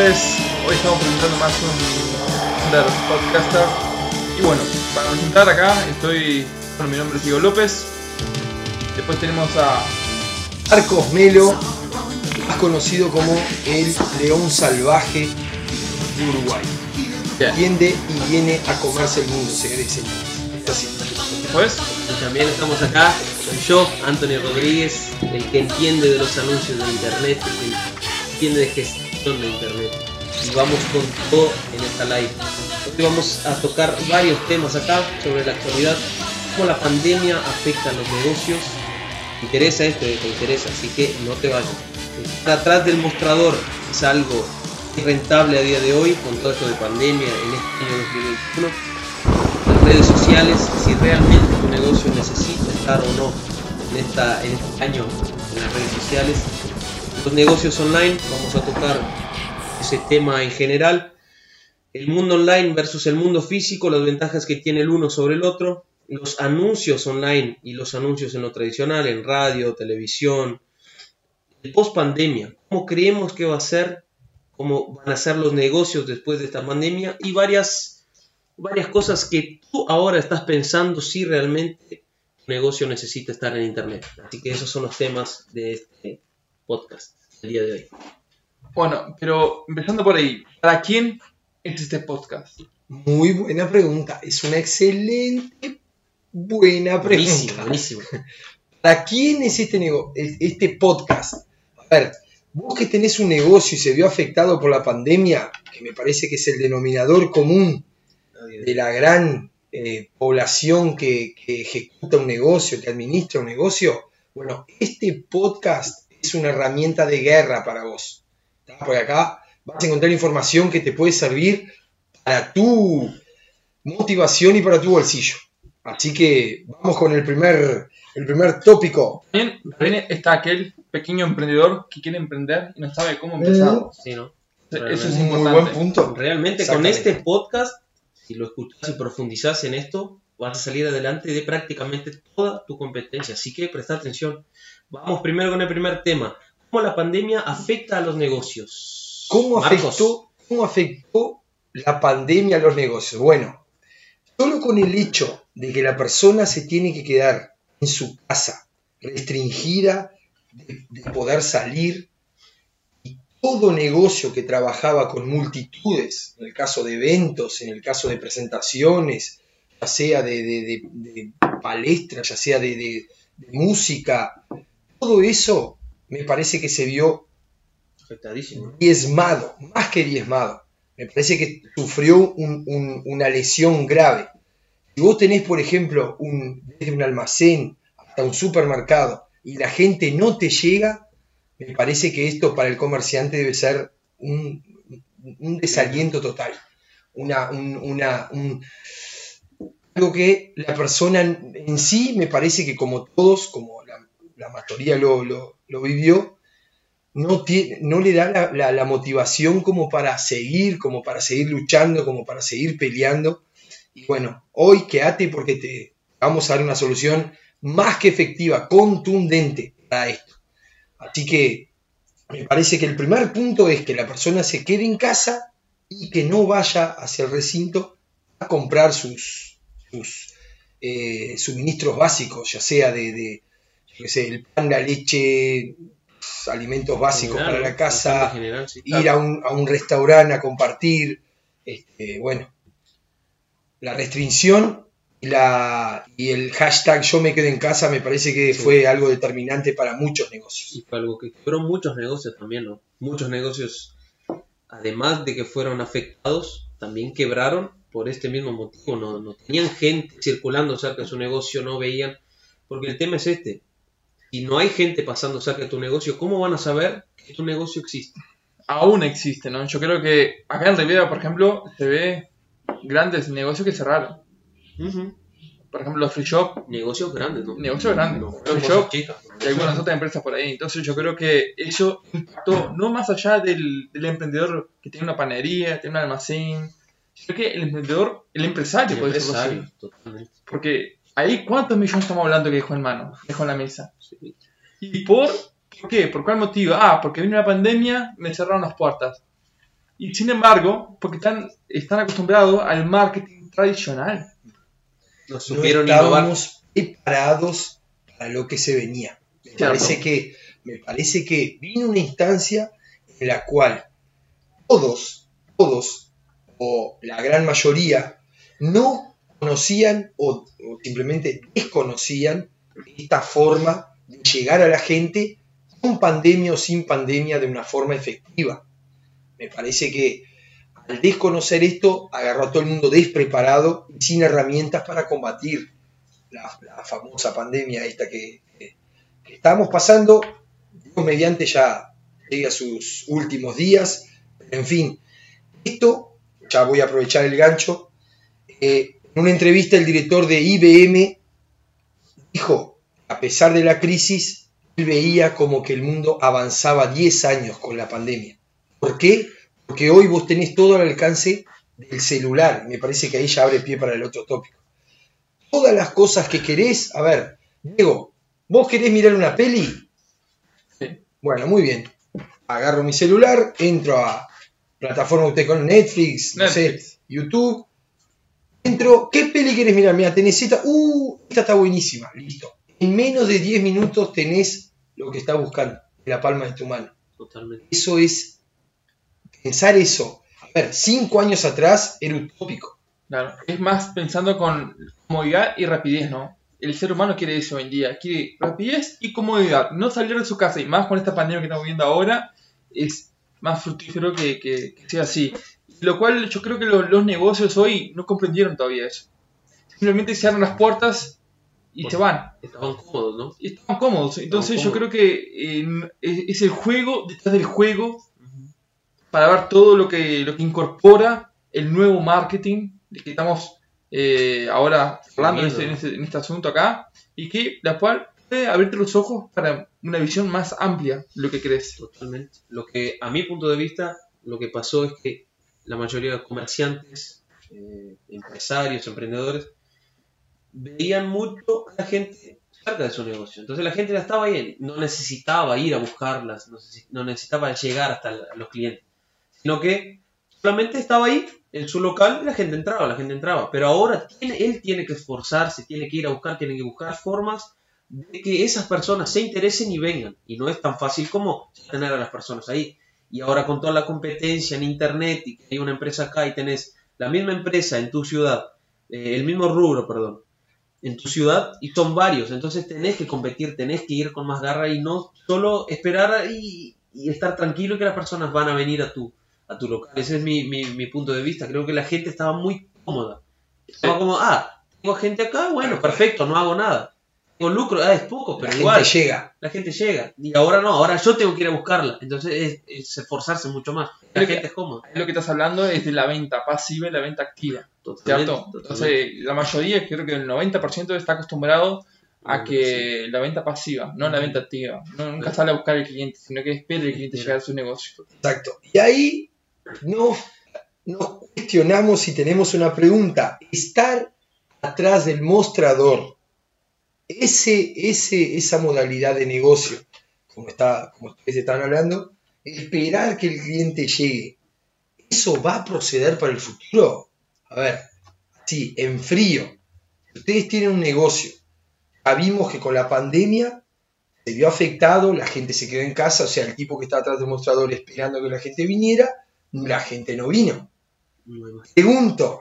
Tardes. Hoy estamos presentando más un Under Podcaster. Y bueno, para presentar acá estoy. Bueno, mi nombre es Diego López. Después tenemos a. Marcos Melo, más conocido como el león salvaje de Uruguay. Bien. Tiende y viene a comerse el mundo, señores y así. Después. Y también estamos acá, soy yo, Anthony Rodríguez, el que entiende de los anuncios de internet, el que entiende de gestión de internet. Y vamos con todo en esta live. Hoy vamos a tocar varios temas acá sobre la actualidad, cómo la pandemia afecta a los negocios. Te interesa esto, te interesa, así que no te vayas. Estar atrás del mostrador es algo rentable a día de hoy con todo esto de pandemia en este año 2021 las redes sociales, si realmente tu negocio necesita estar o no en, esta, en este año en las redes sociales. Los negocios online, vamos a tocar ese tema en general. El mundo online versus el mundo físico, las ventajas que tiene el uno sobre el otro. Los anuncios online y los anuncios en lo tradicional, en radio, televisión. El post pandemia, cómo creemos que va a ser, cómo van a ser los negocios después de esta pandemia y varias varias cosas que tú ahora estás pensando si realmente tu negocio necesita estar en internet. Así que esos son los temas de este podcast el día de hoy. Bueno, pero empezando por ahí. ¿Para quién es este podcast? Muy buena pregunta. Es una excelente, buena Buenísimo, pregunta. buenísimo. ¿Para quién es este, nego- es- este podcast? A ver, vos que tenés un negocio y se vio afectado por la pandemia, que me parece que es el denominador común de la gran eh, población que, que ejecuta un negocio, que administra un negocio, bueno, este podcast es una herramienta de guerra para vos. ¿tá? Porque acá vas a encontrar información que te puede servir para tu motivación y para tu bolsillo. Así que vamos con el primer, el primer tópico. También, también está aquel pequeño emprendedor que quiere emprender y no sabe cómo empezar. Sí, ¿no? Eso es Muy importante. buen punto. Realmente con este podcast, si lo escuchas y profundizas en esto, vas a salir adelante de prácticamente toda tu competencia. Así que presta atención. Vamos primero con el primer tema. ¿Cómo la pandemia afecta a los negocios? ¿Cómo Marcos. afectó, ¿Cómo afectó la pandemia a los negocios? Bueno, solo con el hecho de que la persona se tiene que quedar en su casa, restringida de, de poder salir, y todo negocio que trabajaba con multitudes, en el caso de eventos, en el caso de presentaciones, ya sea de, de- de- de palestras, ya sea de, música, todo eso me parece que se vio diezmado, más que diezmado. Me parece que sufrió un- un- una lesión grave. Si vos tenés, por ejemplo, un, desde un almacén hasta un supermercado y la gente no te llega, me parece que esto para el comerciante debe ser un, un desaliento total. Una, un- una- un- algo que la persona en, sí me parece que como todos, como la, mayoría lo, lo- vivió, no, tiene, no le da la, la- la motivación como para seguir, como para seguir luchando, como para seguir peleando. Y bueno, hoy quédate porque te vamos a dar una solución más que efectiva, contundente para esto. Así que me parece que el primer punto es que la persona se quede en casa y que no vaya hacia el recinto a comprar sus, sus eh, suministros básicos, ya sea de, de, yo qué sé, el pan, la leche, alimentos básicos General, para la casa, Bastante general, sí. ir a un, a un restaurante a compartir. Este, bueno, la restricción y, la, y el hashtag yo me quedo en casa me parece que Sí. fue algo determinante para muchos negocios. Y fue algo que fueron muchos negocios también, ¿no? Muchos negocios, además de que fueron afectados, también quebraron por este mismo motivo. No, no tenían gente circulando cerca de su negocio, no veían. Porque el tema es este. Si no hay gente pasando cerca de tu negocio, ¿cómo van a saber que tu negocio existe? Aún existe, ¿no? Yo creo que acá en Rivera, por ejemplo, se ve grandes negocios que cerraron. Por ejemplo, los free shop Negocios grandes, ¿no? Negocios grandes. No, Free shop chicas. y algunas otras empresas por ahí. Entonces yo creo que eso impactó, no más allá del, del emprendedor que tiene una panadería, tiene un almacén, sino que el emprendedor, el empresario, El puede decirlo así. empresario, totalmente. Porque ahí, ¿cuántos millones estamos hablando que dejó en mano? Dejó en la mesa. Sí. Y por ¿Por qué? ¿Por cuál motivo? Ah, porque vino una pandemia, me cerraron las puertas. Y sin embargo, porque están, están acostumbrados al marketing tradicional. No No supieron innovar. estábamos preparados para lo que se venía. Me parece, que, me parece que vino una instancia en la cual todos, todos, o la gran mayoría, no conocían o, simplemente desconocían esta forma de llegar a la gente con pandemia o sin pandemia de una forma efectiva. Me parece que al desconocer esto agarró a todo el mundo despreparado y sin herramientas para combatir la, famosa pandemia esta que, estamos pasando, mediante ya llegue a sus últimos días, en fin, esto, ya voy a aprovechar el gancho, eh, en una entrevista el director de IBM dijo, a pesar de la crisis, él veía como que el mundo avanzaba 10 años con la pandemia. ¿Por qué? Porque hoy vos tenés todo al alcance del celular. Me parece que ahí ya abre pie para el otro tópico. Todas las cosas que querés, a ver, Diego, ¿vos querés mirar una peli? Sí. Bueno, muy bien. Agarro mi celular, entro a plataforma usted con Netflix, no sé, Netflix. YouTube. Entro, ¿qué peli querés mirar? Mira, tenés esta, uh, esta está buenísima, listo. En menos de 10 minutos tenés lo que estás buscando en la palma de tu mano. Totalmente. Eso es, pensar eso, a ver, 5 años atrás era utópico. Claro, es más pensando con comodidad y rapidez, ¿no? El ser humano quiere eso hoy en día, quiere rapidez y comodidad. No salir de su casa y más con esta pandemia que estamos viendo ahora es más fructífero que, que- que sea así. Lo cual yo creo que lo- los negocios hoy no comprendieron todavía eso. Simplemente cierran las puertas y se van. Estaban cómodos, ¿no? Y están cómodos. Entonces yo cómodos. creo que eh, es, es el juego detrás del juego para ver todo lo que, lo que incorpora el nuevo marketing de que estamos eh, ahora hablando en este, en, este, en este asunto acá y que la cual abrirte los ojos para una visión más amplia lo que crees. Totalmente. Lo que, a mi punto de vista, lo que pasó es que la mayoría de comerciantes, eh, empresarios, emprendedores, veían mucho a la gente cerca de su negocio. Entonces la gente la estaba ahí, no necesitaba ir a buscarlas, no, necesi- no necesitaba llegar hasta los clientes, sino que solamente estaba ahí en su local y la gente entraba, la gente entraba. Pero ahora él tiene que esforzarse, tiene que ir a buscar, tiene que buscar formas de que esas personas se interesen y vengan. Y no es tan fácil como tener a las personas ahí. Y ahora con toda la competencia en internet y que hay una empresa acá y tenés la misma empresa en tu ciudad, eh, el mismo rubro, perdón, en tu ciudad y son varios. Entonces tenés que competir, tenés que ir con más garra y no solo esperar y, y estar tranquilo que las personas van a venir a tu, a tu local. Ese es mi, mi, mi punto de vista. Creo que la gente estaba muy cómoda. Estaba como, ah, tengo gente acá, bueno, perfecto, no hago nada. Tengo lucro, ah, es poco, La pero gente igual llega. la gente llega. Y ahora no, ahora yo tengo que ir a buscarla. Entonces es, es esforzarse mucho más. La que- gente es cómoda. Lo que estás hablando es de la venta pasiva y la venta activa, Totalmente, ¿cierto? totalmente. Entonces la mayoría, creo que el 90% está acostumbrado a que la venta pasiva, no la venta activa. No, nunca sale a buscar al cliente, sino que espera el cliente llegar a su negocio. Exacto. Y ahí nos, nos cuestionamos si tenemos una pregunta. Estar atrás del mostrador, ese, ese, esa modalidad de negocio, como, está, como ustedes están hablando, esperar que el cliente llegue, ¿eso va a proceder para el futuro? A ver, sí, en frío. Ustedes tienen un negocio. Ya vimos que con la pandemia se vio afectado, la gente se quedó en casa, o sea, el tipo que está atrás del mostrador esperando que la gente viniera, la gente no vino. Pregunto,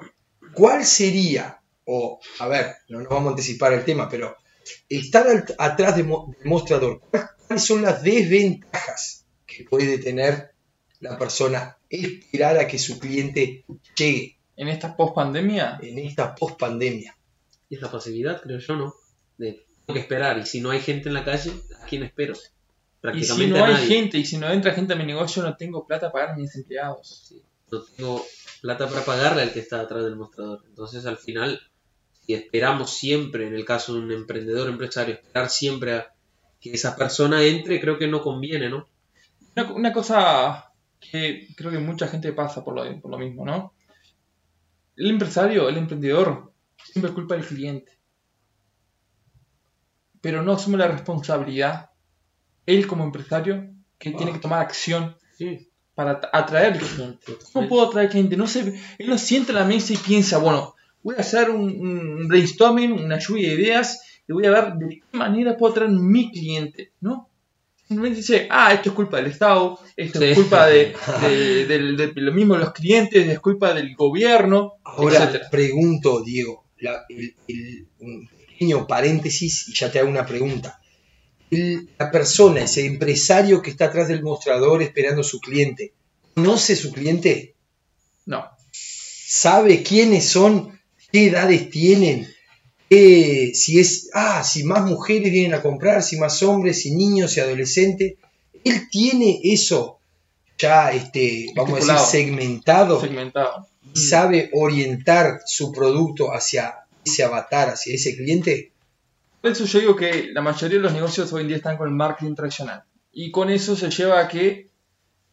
¿cuál sería, o a ver, no nos vamos a anticipar el tema, pero estar al- atrás del mo- del mostrador, ¿cuáles son las desventajas que puede tener la persona esperar a que su cliente llegue En esta post pandemia, en esta post-pandemia? Y es la pasividad, creo yo, ¿no? De tengo que esperar. Y si no hay gente en la calle, ¿a quién espero? y si Prácticamente no a hay gente y si no entra gente a mi negocio, no tengo plata para pagar a mis empleados. Sí. No tengo plata para pagarle al que está atrás del mostrador. Entonces, al final, si esperamos siempre, en el caso de un emprendedor, empresario, esperar siempre a que esa persona entre, creo que no conviene, ¿no? Una, una cosa que creo que mucha gente pasa por lo, por lo mismo, ¿no? El empresario, el emprendedor, siempre culpa del cliente. Pero no asume la responsabilidad él como empresario que tiene que tomar acción Sí. para at- atraer cliente. ¿Cómo puedo atraer cliente? No sé, él no sienta en la mesa y piensa, bueno, voy a hacer un, un brainstorming, una lluvia de ideas y voy a ver de qué manera puedo atraer mi cliente, ¿no? Simplemente dice, ah, esto es culpa del Estado, esto es culpa de, de- de lo mismo los clientes, es culpa del gobierno, Ahora etcétera. pregunto, Diego, la- el- el- un pequeño paréntesis y ya te hago una pregunta. El- la persona, ese empresario que está atrás del mostrador esperando a su cliente, ¿conoce su cliente? No. ¿Sabe quiénes son? ¿Qué edades tienen? ¿Qué- si es, ah, si más mujeres vienen a comprar, si más hombres, si niños, si adolescentes. Él tiene eso ya, este, vamos a decir, segmentado Segmentado. y sabe orientar su producto hacia ese avatar, hacia ese cliente, Por eso yo digo que la mayoría de los negocios hoy en día están con el marketing tradicional. Y con eso se lleva a que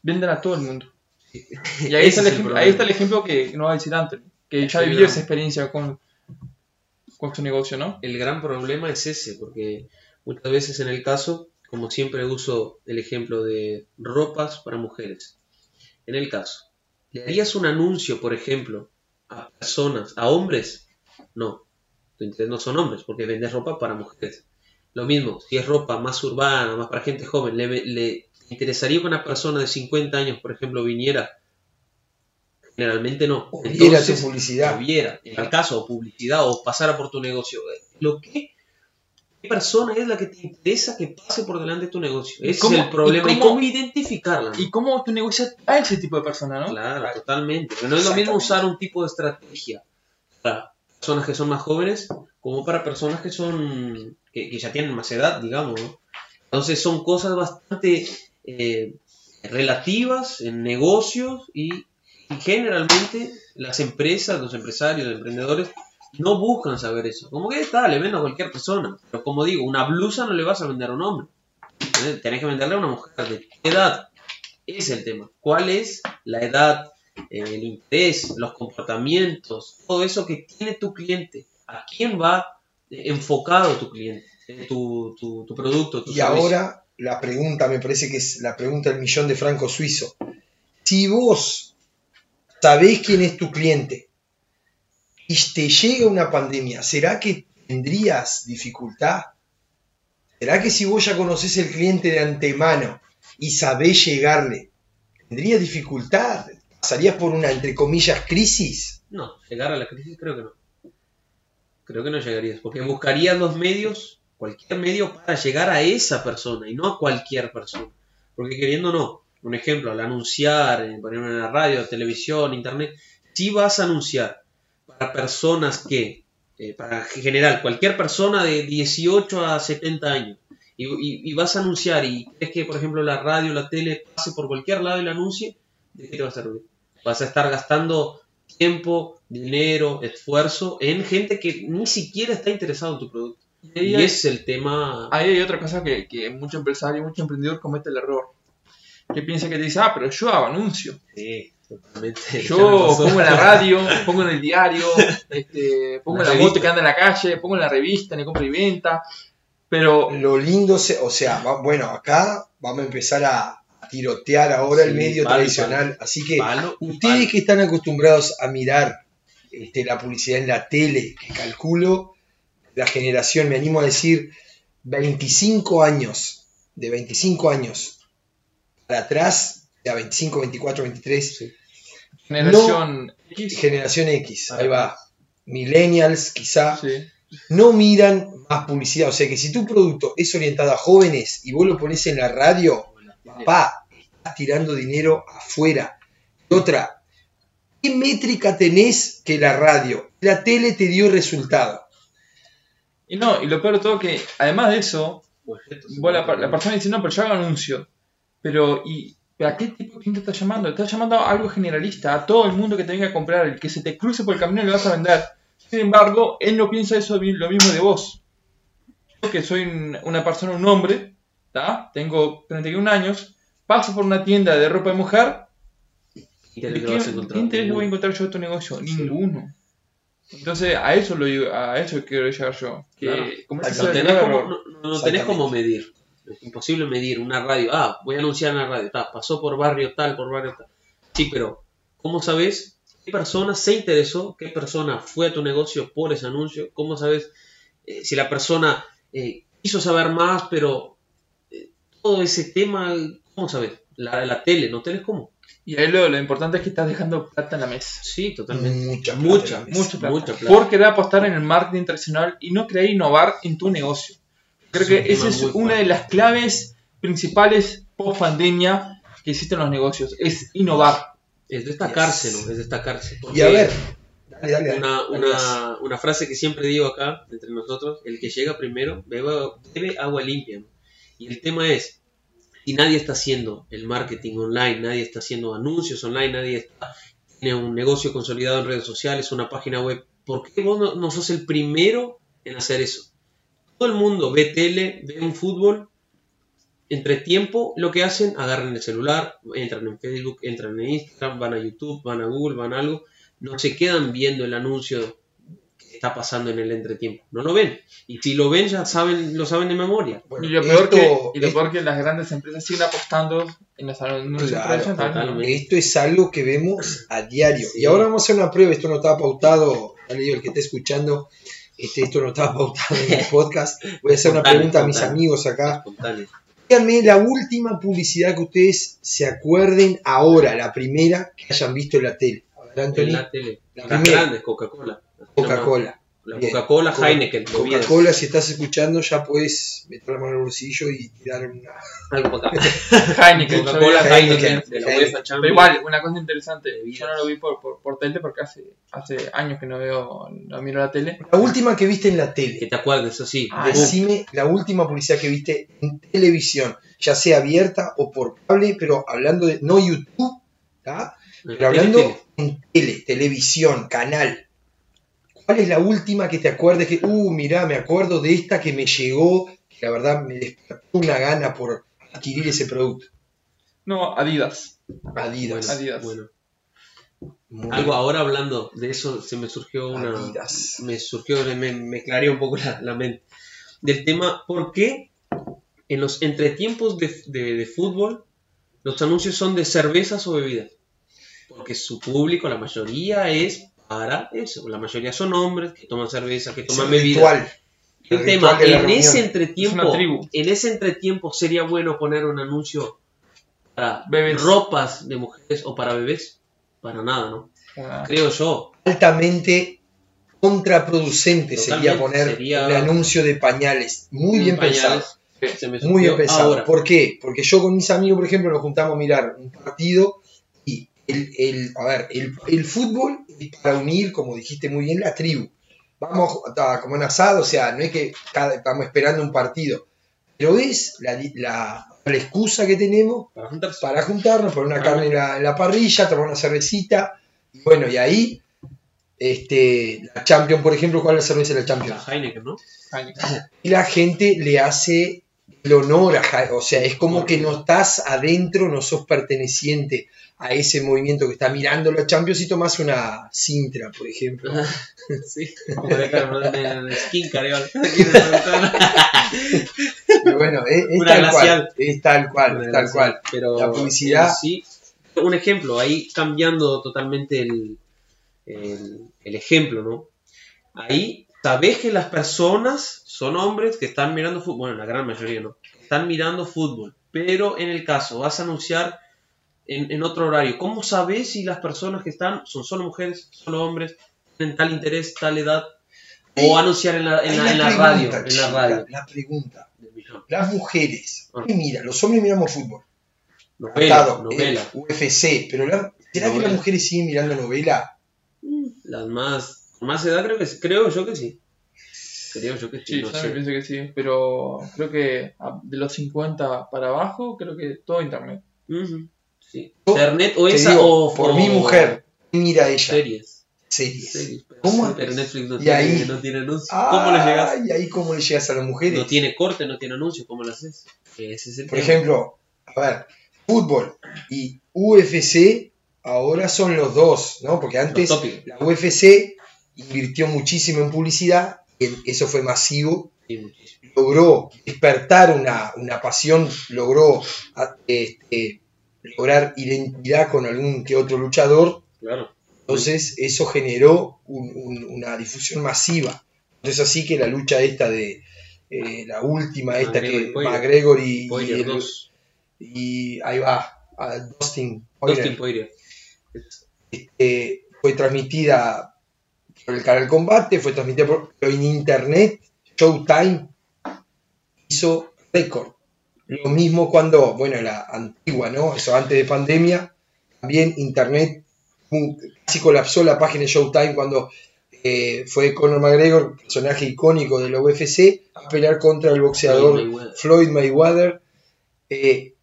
vendan a todo el mundo. Y ahí, está el, ejemplo, ahí está el ejemplo que no va a decir Anthony, que ya vivió esa experiencia con, con su negocio, ¿no? El gran problema es ese, porque muchas veces en el caso, como siempre uso el ejemplo de ropas para mujeres. En el caso, ¿le harías un anuncio, por ejemplo, a personas, a hombres? No, tu interés no son hombres, porque vendes ropa para mujeres. Lo mismo, si es ropa más urbana, más para gente joven, ¿le, le interesaría que una persona de 50 años, por ejemplo, viniera? Generalmente no. o viera tu Entonces, publicidad. o viera, en el caso, o publicidad, o pasara por tu negocio. Lo que, ¿Qué persona es la que te interesa que pase por delante de tu negocio? ¿Y Ese cómo- es el problema. y ¿Y cómo- identificarla? Y cómo tu negocio a ese tipo de persona, ¿no? Claro, totalmente. Pero no es lo mismo usar un tipo de estrategia para personas que son más jóvenes como para personas que son que, que ya tienen más edad, digamos. ¿no? Entonces son cosas bastante eh, relativas en negocios y, y generalmente las empresas, los empresarios, los emprendedores no buscan saber eso. Como que está, le vendo a cualquier persona. Pero como digo, una blusa no le vas a vender a un hombre. ¿Entendés? Tenés que venderle a una mujer. ¿De qué edad? Ese es el tema. ¿Cuál es la edad, eh, el interés, los comportamientos, todo eso que tiene tu cliente? ¿A quién va eh, enfocado tu cliente? Eh, Tu, tu, tu producto, tu Y servicio. ahora la pregunta, me parece que es la pregunta del millón de francos suizo. Si vos sabés quién es tu cliente y te llega una pandemia, ¿será que tendrías dificultad? ¿Será que si vos ya conocés el cliente de antemano y sabés llegarle, tendrías dificultad? ¿Pasarías por una, entre comillas, crisis? No, llegar a la crisis creo que no. Creo que no llegarías, porque buscarías los medios, cualquier medio para llegar a esa persona y no a cualquier persona. Porque queriendo no, un ejemplo, al anunciar, eh, poner en la radio, televisión, internet, si vas a anunciar para personas que, eh, para general, cualquier persona de 18 a 70 años, y, y- y vas a anunciar y crees que, por ejemplo, la radio, la tele pase por cualquier lado y la anuncie, ¿de qué te va a servir? Vas a estar gastando tiempo, dinero, esfuerzo en gente que ni siquiera está interesado en tu producto. Y ese es el tema. ahí hay otra cosa que, que mucho empresario, mucho emprendedor comete el error. Que piensa que te dice, ah, pero yo hago anuncio. Sí, totalmente. Yo pongo en la radio, pongo en el diario, este, pongo en la moto que anda en la calle, pongo en la revista, en el compra y venta. Pero Lo lindo, se- o sea, va- bueno, acá vamos a empezar a tirotear ahora el medio palo, tradicional, así que Palo, Ustedes palo. que están acostumbrados a mirar este, la publicidad en la tele, que calculo la generación, me animo a decir, 25 años, de 25 años para atrás, ya 25, 24, 23, Sí. generación X, generación X, ahí va, millennials quizá, sí. no miran más publicidad, o sea que si tu producto es orientado a jóvenes y vos lo pones en la radio, papá, estás tirando dinero afuera. Y otra, ¿qué métrica tenés que la radio? La tele te dio resultado. Y no, y lo peor de todo que, además de eso, vos la, la persona dice, no, pero yo hago anuncio. Pero, ¿y a qué tipo de cliente estás llamando? Estás llamando a algo generalista, a todo el mundo que te venga a comprar, el que se te cruce por el camino y le vas a vender. Sin embargo, él no piensa eso lo mismo de vos. Yo que soy un- una persona, un hombre, ¿tá? tengo 31 años, paso por una tienda de ropa de mujer, ¿Qué ¿de qué, interés voy a encontrar yo en tu negocio? Ninguno. Entonces, a eso lo digo- a eso quiero llegar yo. Que Claro. como tenés, como, tenés como medir. Es imposible medir una radio. Ah, voy a anunciar en la radio. Ta, pasó por barrio tal, por barrio tal. Sí, pero ¿cómo sabes qué persona se interesó? ¿Qué persona fue a tu negocio por ese anuncio? ¿Cómo sabes eh, si la persona eh, quiso saber más, pero eh, todo ese tema, ¿cómo sabes? La, la tele, ¿no tele cómo? Y ahí lo, lo importante es que estás dejando plata en la mesa. Sí, totalmente. Mucha plata Mucha. Mucha plata. Mucha plata. Por querer apostar en el marketing tradicional y no querer innovar en tu negocio. Creo que esa es una fuerte. de las claves principales post pandemia que existen en los negocios. Es innovar. Es destacarse, Yes. ¿no? Es destacarse. Y a ver, dale, dale, dale. una, una, una frase que siempre digo acá, entre nosotros, el que llega primero beba, bebe agua limpia. ¿no? Y el tema es, si nadie está haciendo el marketing online, nadie está haciendo anuncios online, nadie está, tiene un negocio consolidado en redes sociales, una página web, ¿por qué vos no, no sos el primero en hacer eso? Todo el mundo ve tele, ve un fútbol, entre tiempo lo que hacen, agarran el celular, entran en Facebook, entran en Instagram, van a YouTube, van a Google, van a algo, no se quedan viendo el anuncio que está pasando en el entretiempo, no lo ven. Y si lo ven ya saben, lo saben de memoria. Bueno, y lo peor, esto- que, y lo peor que las grandes empresas siguen apostando en los anuncios Claro. Esto es algo que vemos a diario. Y ahora vamos a hacer una prueba. Esto no estaba pautado. El que esté escuchando, este, esto no estaba pautado en el podcast. Voy a hacer una pregunta a mis amigos acá. Díganme la última publicidad que ustedes se acuerden ahora, la primera que hayan visto en la tele. Ver, En la tele. La Las primera. grandes, Coca-Cola. Coca-Cola. La. Coca-Cola, Coca- Heineken. Coca-Cola, si estás escuchando, ya puedes meter la mano en el bolsillo y tirar una. Algo para acá. Heineken, Coca-Cola, Heineken, Heineken. de la Heineken. UEFA Champions. Pero igual, una cosa interesante, yo no lo vi por, por, por tele porque hace, hace años que no veo, no miro la tele. La última que viste en la Que tele. te acuerdes, así. Ah, Uf, Decime la última publicidad que viste en televisión, ya sea abierta o por cable, pero hablando de no YouTube, ¿tá? pero tele, hablando tele. en tele, televisión, canal. ¿Cuál es la última que te acuerdes que, uh, mirá, me acuerdo de esta que me llegó, que la verdad me despertó una gana por adquirir ese producto? No, Adidas. Adidas. Adidas. Bueno, Muy algo ahora hablando de eso, se me surgió una. Adidas. Me surgió, me, me clareó un poco la, la mente. Del tema, ¿por qué en los entretiempos de, de, de fútbol los anuncios son de cervezas o bebidas? Porque su público, la mayoría, es para eso. La mayoría son hombres que toman cerveza, que toman bebidas. ritual. El El tema, en ese entretiempo, Es en ese entretiempo sería bueno poner un anuncio para Bebés. ropas de mujeres o para bebés. Para nada, ¿no? Ah, Creo yo. altamente contraproducente sería poner sería- un anuncio de pañales. Muy bien Pañales, pensado. se me Muy bien pensado. ahora. ¿Por qué? Porque yo con mis amigos, por ejemplo, nos juntamos a mirar un partido el, el- a ver, el, el fútbol es para unir, como dijiste muy bien, la tribu. Vamos a, como en asado, o sea, no es que cada- estamos esperando un partido, pero es la, la, la excusa que tenemos Para juntarse. para juntarnos, poner una Ah. carne en la, en la parrilla, tomar una cervecita. Y bueno, y ahí, este, la Champions, por ejemplo, ¿cuál es la cerveza de la Champions? La Heineken, ¿no? Heineken. Y la gente le hace el honor a Ja- o sea, es como que no estás adentro, no sos perteneciente a ese movimiento que está mirando la Champions y tomas una Sintra, por ejemplo. sí. En la ventana. Pero bueno, es, es Una tal glacial. cual, es tal cual, es tal cual. Pero La publicidad- sí, un ejemplo, ahí cambiando totalmente el, el, el ejemplo, ¿no? Ahí sabes que las personas son hombres que están mirando fútbol, bueno, la gran mayoría, ¿no? Están mirando fútbol, pero en el caso vas a anunciar en, en otro horario, ¿cómo sabes si las personas que están son solo mujeres, solo hombres, tienen tal interés, tal edad? O anunciar en la, en Ahí la, en la pregunta, radio, en la chica, radio. La pregunta, las mujeres, Ah. ¿qué miran? Los hombres miramos fútbol. Novela, Atado, novela. UFC, pero la- ¿será que las mujeres siguen mirando novela? Las más, más edad creo que sí, creo yo que sí. Creo yo que sí, Sí, no yo sé. pienso que sí, pero creo que de los 50 para abajo, creo que todo internet. Sí. Yo Internet o esa digo, o por o mi mujer, ¿qué mira ella? Series. Series. series. Pero, ¿Cómo? pero Netflix no Y tiene, ahí- no tiene anuncio. ¿Cómo le llegas? Ay, ahí cómo le llegas a las mujeres. No tiene corte, no tiene anuncio. ¿Cómo lo haces? Ese es el Por tema. ejemplo, a ver, fútbol y UFC ahora son los dos, ¿no? Porque antes la UFC invirtió muchísimo en publicidad, y eso fue masivo. Logró despertar una, una pasión, logró este, lograr identidad con algún que otro luchador, Claro. entonces eso generó un- un- una difusión masiva. Entonces así que la lucha esta de eh, la última, esta McGregor que. McGregor y, y el- 2. y ahí va, a Dustin Poirier, Dustin Poirier. este, fue transmitida por el canal Combate, fue transmitida por, en internet, Showtime hizo récord. Lo mismo cuando, bueno, la antigua, ¿no? Eso antes de pandemia, también internet casi colapsó la página de Showtime cuando eh, fue Conor McGregor, personaje icónico de la UFC, a pelear contra el boxeador Floyd Mayweather. Floyd Mayweather. Eh,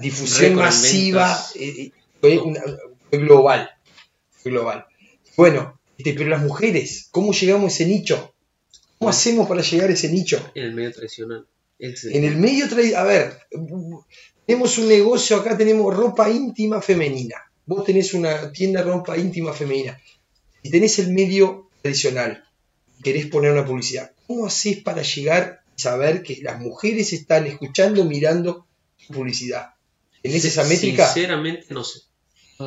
difusión masiva, eh, eh, fue, una- fue global. Fue global. Bueno, este, pero las mujeres, ¿cómo llegamos a ese nicho? ¿Cómo hacemos para llegar a ese nicho? En el medio tradicional. En el medio, tra- a ver, tenemos un negocio acá, tenemos ropa íntima femenina. Vos tenés una tienda de ropa íntima femenina. Si tenés el medio tradicional, querés poner una publicidad, ¿cómo hacés para llegar y saber que las mujeres están escuchando, mirando tu publicidad? ¿Tenés esa métrica? Sinceramente no sé.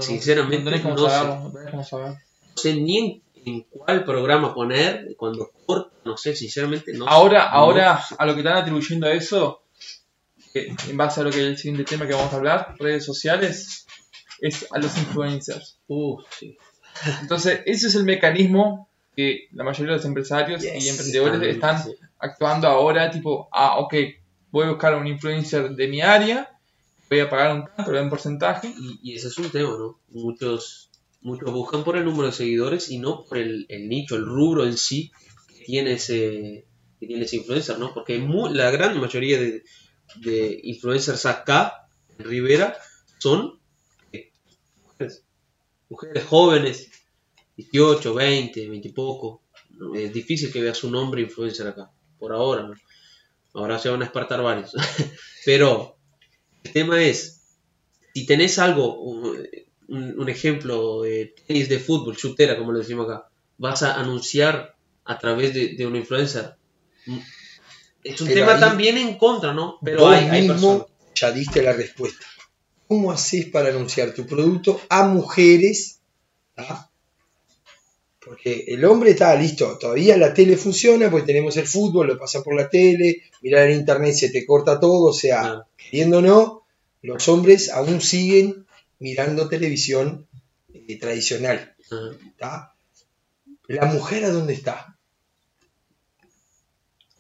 Sinceramente, no no sé. no saber. No sé ni en, en cuál programa poner, cuando corta, no sé, sinceramente no. Ahora, No. ahora, a lo que están atribuyendo a eso, que en base a lo que es el siguiente tema que vamos a hablar, redes sociales, es a los influencers. Uh, sí. Entonces, ese es el mecanismo que la mayoría de los empresarios Yes, y emprendedores están Sí. actuando ahora, tipo, ah, ok, voy a buscar a un influencer de mi área, voy a pagar un tanto, le un porcentaje, Y, y ese es un tema, ¿no? Muchos, muchos buscan por el número de seguidores y no por el, nicho, el rubro en sí que tiene que tiene influencer, ¿no? Porque la gran mayoría de, influencers acá, en Rivera, son eh, mujeres, mujeres jóvenes, 18, 20, 20 y poco. Es difícil que veas un hombre influencer acá, por ahora, ¿no? Ahora se van a espartar varios. Pero el tema es, si tenés algo, un, ejemplo de tenis de fútbol, chutera, como lo decimos acá, vas a anunciar a través de, de un influencer. Mm, Es un Pero tema ahí- también en contra, ¿no? Pero Vos hay, hay personas. mismo ya diste la respuesta. ¿Cómo haces para anunciar tu producto a mujeres? ¿tá? Porque el hombre está listo, todavía la tele funciona, porque tenemos el fútbol, lo pasa por la tele, mirar en internet se te corta todo, o sea, queriendo o no, los hombres aún siguen mirando televisión eh, tradicional. ¿La mujer a dónde está?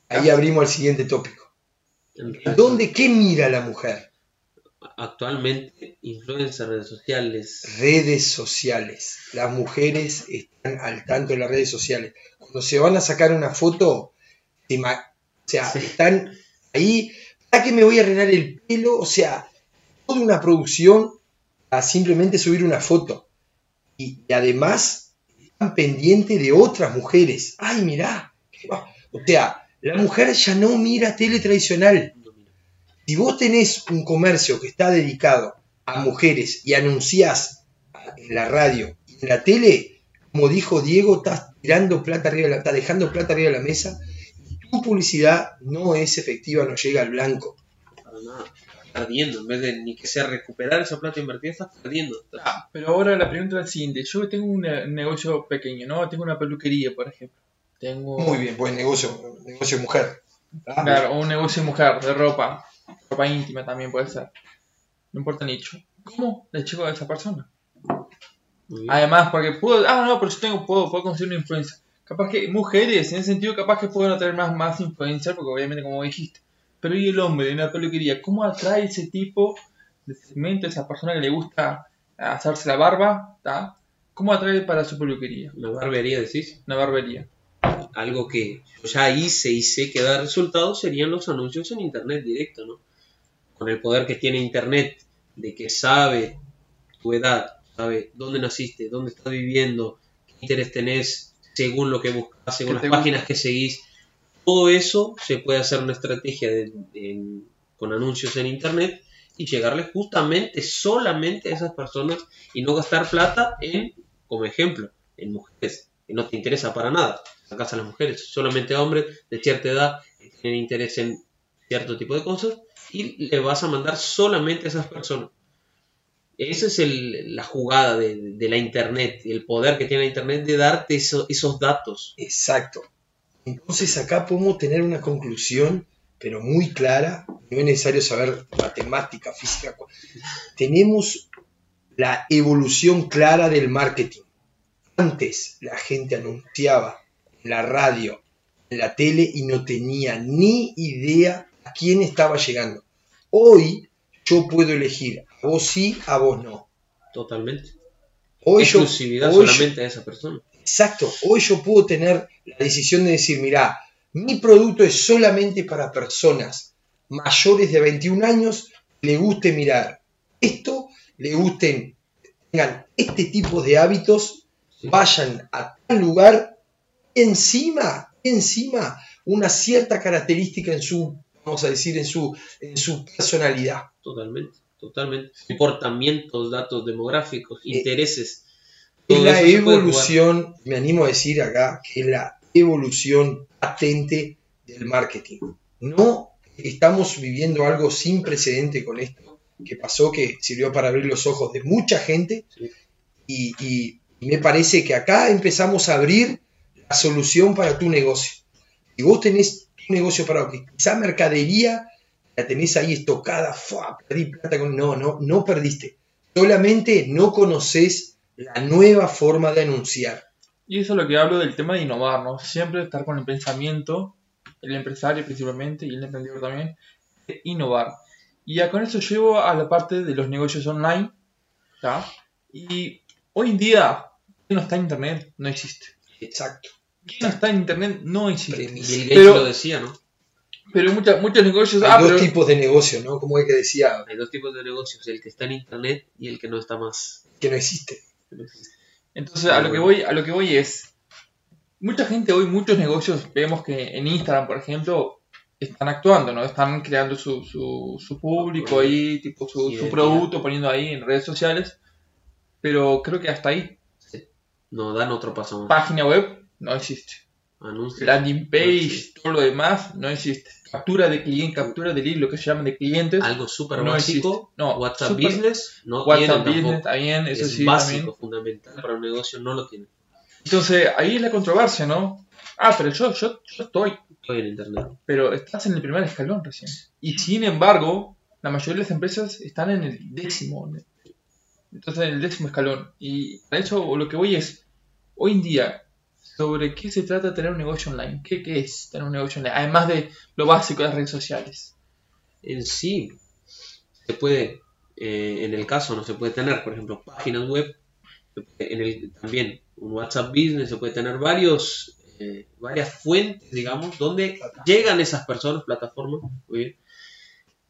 Ahí abrimos el siguiente tópico. ¿Dónde qué mira la mujer? Actualmente, influencers, redes sociales. Redes sociales. Las mujeres están al tanto de las redes sociales. Cuando se van a sacar una foto, se o sea, Sí. están ahí. ¿Para qué me voy a arreglar el pelo? O sea, toda una producción simplemente subir una foto. Y, además están pendientes de otras mujeres. ¡Ay, mirá! O sea, la mujer ya no mira tele tradicional. Si vos tenés un comercio que está dedicado a mujeres y anunciás en la radio y en la tele, como dijo Diego, estás tirando plata arriba, de la- dejando plata arriba de la mesa y tu publicidad no es efectiva, no llega al blanco. Perdiendo. En vez de ni que sea recuperar esa plata invertida, estás perdiendo. Ah, pero ahora la pregunta es la siguiente. Yo tengo un ne- un negocio pequeño, ¿no? Tengo una peluquería, por ejemplo. Tengo Muy bien, pues negocio, negocio mujer. ¿tá? claro, un negocio de mujer, de ropa. Ropa íntima también puede ser. No importa nicho. ¿Cómo le llego a esa persona? Además, porque puedo... Ah, no, pero yo tengo, puedo, puedo conseguir una influencia. Capaz que mujeres, en ese sentido, capaz que pueden atraer más, más influencers, porque obviamente, como dijiste. Pero ¿y el hombre de una peluquería? ¿Cómo atrae ese tipo de segmento, esa persona que le gusta hacerse la barba? ¿tá? ¿Cómo atrae para su peluquería? Una barbería, decís. Una barbería. algo que yo ya hice y sé que da resultados serían los anuncios en internet directo, ¿no? Con el poder que tiene internet, de que sabe tu edad, sabe dónde naciste, dónde estás viviendo, qué interés tenés, según lo que buscas, según ¿Qué las gusta? páginas que seguís. Todo eso se puede hacer una estrategia con anuncios en internet y llegarle justamente, solamente a esas personas y no gastar plata en, como ejemplo, en mujeres, que no te interesa para nada. Sacas a las mujeres, solamente a hombres de cierta edad que tienen interés en cierto tipo de cosas y le vas a mandar solamente a esas personas. Esa es el- la jugada de, la Internet, el poder que tiene la Internet de darte eso- esos datos. Exacto. Entonces acá podemos tener una conclusión, pero muy clara. No es necesario saber matemática, física. Tenemos la evolución clara del marketing. Antes la gente anunciaba en la radio, en la tele y no tenía ni idea a quién estaba llegando. Hoy yo puedo elegir a vos sí, a vos no. Totalmente. Hoy yo, Exclusividad yo- solamente a esa persona. Exacto, hoy yo puedo tener la decisión de decir, mira, mi producto es solamente para personas mayores de 21 años, le guste mirar esto, le gusten, tengan este tipo de hábitos, vayan a tal lugar, encima, encima, una cierta característica en su, vamos a decir, en su, en su personalidad. Totalmente, totalmente. Comportamientos, datos demográficos, Eh, intereses. Es la evolución, me animo a decir acá, que es la evolución patente del marketing. No estamos viviendo algo sin precedente con esto, que pasó, que sirvió para abrir los ojos de mucha gente, Sí. y, y- y me parece que acá empezamos a abrir la solución para tu negocio. Si vos tenés tu negocio para que esa mercadería la tenés ahí estocada, ¡fua! perdí plata con... No, no, no perdiste. Solamente no conoces la nueva forma de anunciar. Y eso es lo que hablo del tema de innovar, ¿no? Siempre estar con el pensamiento, el empresario principalmente y el emprendedor también, de innovar. Y ya con eso llevo a la parte de los negocios online, ¿ya? Y hoy en día, ¿quién no está en internet? No existe. Exacto. ¿Quién no está en internet? No existe. Bill Gates Pero- lo decía, ¿no? Pero hay mucha- muchos negocios... Hay ah, dos pero- tipos de negocio, ¿no? Como es que decía, Hay dos tipos de negocios, el que está en internet y el que no está más. que no existe. Entonces, a lo que voy, a lo que voy es, mucha gente hoy, muchos negocios, vemos que en Instagram, por ejemplo, están actuando, ¿no? Están creando su, su, su público ahí, tipo su, producto, poniendo ahí en redes sociales, pero creo que hasta ahí, No dan otro paso más. página web, no existe. Anuncios. Landing No page, existe. todo lo demás, no existe. Captura de cliente, captura de lead, lo que se llaman de clientes, Algo súper no básico. existe. No, WhatsApp súper- Business no WhatsApp tienen Business, bien, eso es sí, básico, también. fundamental para un negocio, no lo tienen. Entonces, ahí es la controversia, ¿no? Ah, pero yo, yo, yo estoy Estoy en internet. pero estás en el primer escalón recién. Y sin embargo, la mayoría de las empresas están en el décimo. Entonces, en el décimo escalón. Y para eso lo que voy es, hoy en día, ¿sobre qué se trata tener un negocio online? ¿Qué, es tener un negocio online? Además de lo básico de las redes sociales. En sí, se puede, eh, en el caso no se puede tener, por ejemplo, páginas web, también un WhatsApp Business, se puede tener varios, eh, varias fuentes, digamos, donde llegan esas personas, plataformas, muy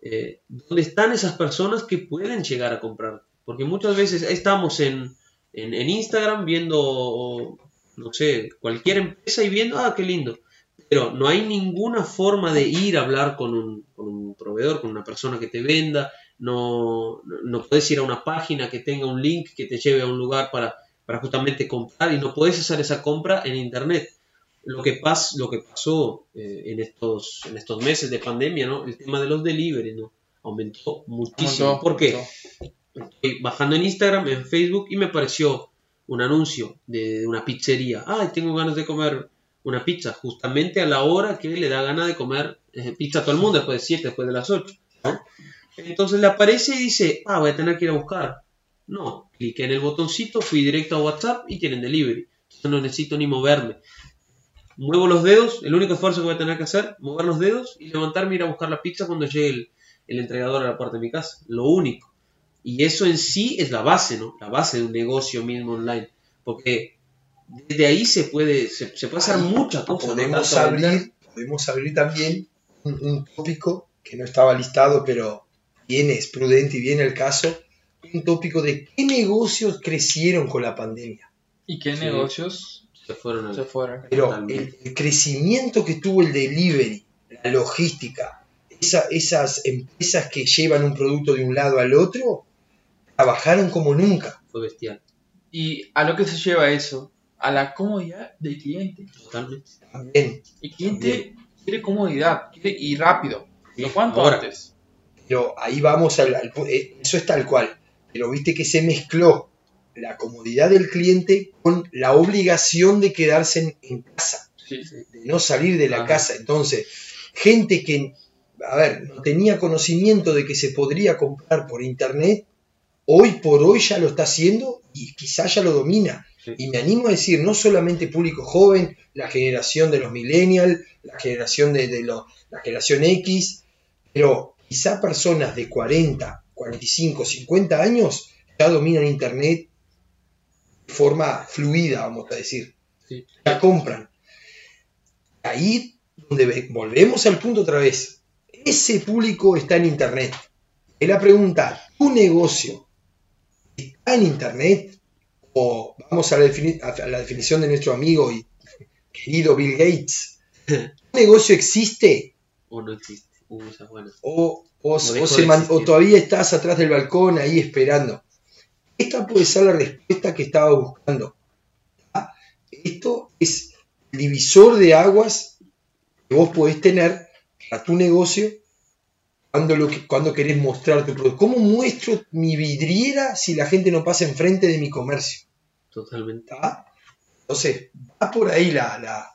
eh, donde están esas personas que pueden llegar a comprar. Porque muchas veces estamos en, en Instagram viendo, no sé, cualquier empresa y viendo, ah, qué lindo. Pero no hay ninguna forma de ir a hablar con un, con un proveedor, con una persona que te venda. No, no, no puedes ir a una página que tenga un link que te lleve a un lugar para, para justamente comprar y no puedes hacer esa compra en internet. Lo que, pas, lo que pasó eh, en, estos, en estos meses de pandemia, ¿no? El tema de los delivery, ¿no? Aumentó muchísimo. Montó, ¿Por qué? Estoy bajando en Instagram, en Facebook y me apareció un anuncio de una pizzería. Ay, tengo ganas de comer una pizza, justamente a la hora que le da ganas de comer eh, pizza a todo el mundo, después de 7, después de las 8. ¿no? Entonces le aparece y dice, ah, voy a tener que ir a buscar. No, cliqué en el botoncito, fui directo a WhatsApp y tienen delivery. Entonces no necesito ni moverme. Muevo los dedos, el único esfuerzo que voy a tener que hacer, mover los dedos y levantarme y ir a buscar la pizza cuando llegue el, el entregador a la puerta de mi casa. Lo único. Y eso en sí es la base, ¿no? La base de un negocio mismo online. Porque desde ahí se puede, se, se puede hacer muchas cosas. Podemos abrir, podemos abrir también un, un tópico que no estaba listado, pero viene, es prudente y viene el caso, un tópico de qué negocios crecieron con la pandemia. ¿Y qué Sí. negocios se fueron se fueron? Pero el crecimiento que tuvo el delivery, la logística, esa- esas empresas que llevan un producto de un lado al otro, trabajaron como nunca. fue bestial. Y a lo que se lleva eso, a la comodidad del cliente. Totalmente. También, El cliente quiere comodidad, quiere ir rápido. Sí, ¿Lo cuánto ahora. antes? Pero ahí vamos al, eh, eso es tal cual. Pero viste que se mezcló la comodidad del cliente con la obligación de quedarse en, en casa, Sí, sí. de no salir de la Ajá. casa. Entonces, gente que, a ver, no tenía conocimiento de que se podría comprar por internet, hoy por hoy ya lo está haciendo y quizás ya lo domina. Sí. Y me animo a decir, no solamente público joven, la generación de los millennials, la generación de, de los- la generación X, pero quizá personas de 40, 45, 50 años ya dominan Internet de forma fluida, vamos a decir. Sí. Ya compran. Ahí donde ve- volvemos al punto otra vez. Ese público está en Internet. Es la pregunta, ¿tu negocio en Internet? O vamos a la, a la definición de nuestro amigo y querido Bill Gates. ¿Tu negocio existe? O no existe. Uh, esa es buena. o, o- No o se o todavía estás atrás del balcón ahí esperando. Esta puede ser la respuesta que estaba buscando. ¿Ah? Esto es el divisor de aguas que vos podés tener para tu negocio cuando, lo que, cuando querés mostrar tu producto. ¿Cómo muestro mi vidriera si la gente no pasa enfrente de mi comercio? Totalmente. ¿Tá? Entonces, va por ahí la, la,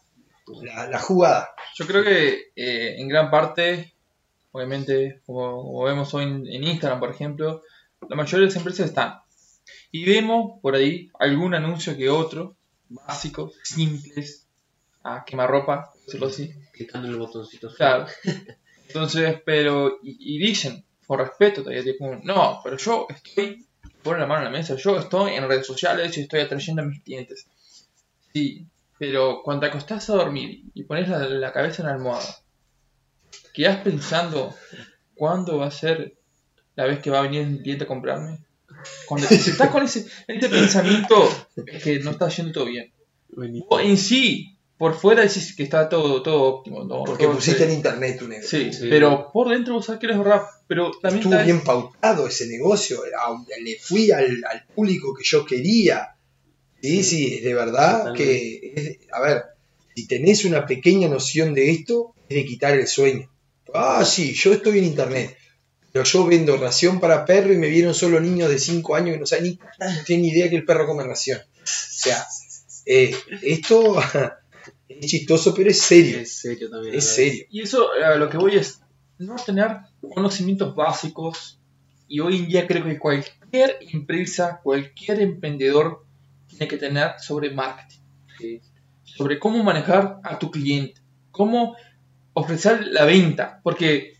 la- la jugada. Yo creo que eh, en gran parte, obviamente, como, como vemos hoy en, en Instagram, por ejemplo, la mayoría de las empresas están. Y vemos por ahí algún anuncio que otro, básicos, simples, a quemarropa, decirlo así. Clicando en el botoncito. Claro. Entonces, pero, y, y dicen, por respeto, todavía tipo, no, pero yo estoy, ponen la mano en la mesa, yo estoy en redes sociales y estoy atrayendo a mis clientes. Sí, pero cuando te acostás a dormir y pones la, la cabeza en la almohada, quedás pensando cuándo va a ser la vez que va a venir mi cliente a comprarme. Cuando estás con ese, ese pensamiento, es que no está yendo todo bien. Vos en sí, por fuera decís que está todo, todo óptimo. ¿no? Porque Todo pusiste en internet tu negocio. Sí, Sí. pero por dentro vos sabés que eres rap. Pero también Estuvo bien pautado ese negocio, le fui al, al público que yo quería. Sí, sí, de verdad que, es- a ver, si tenés una pequeña noción de esto, es de quitar el sueño. Ah, sí, yo estoy en internet, pero yo vendo ración para perro y me vieron solo niños de 5 años que no saben ni, no tienen ni idea que el perro come ración. O sea, eh, esto es chistoso, pero es serio, Es serio también. es serio. Y eso a lo que voy es no tener conocimientos básicos. Y hoy en día creo que cualquier empresa, cualquier emprendedor tiene que tener sobre marketing. Sí. Sobre cómo manejar a tu cliente. Cómo ofrecer la venta. Porque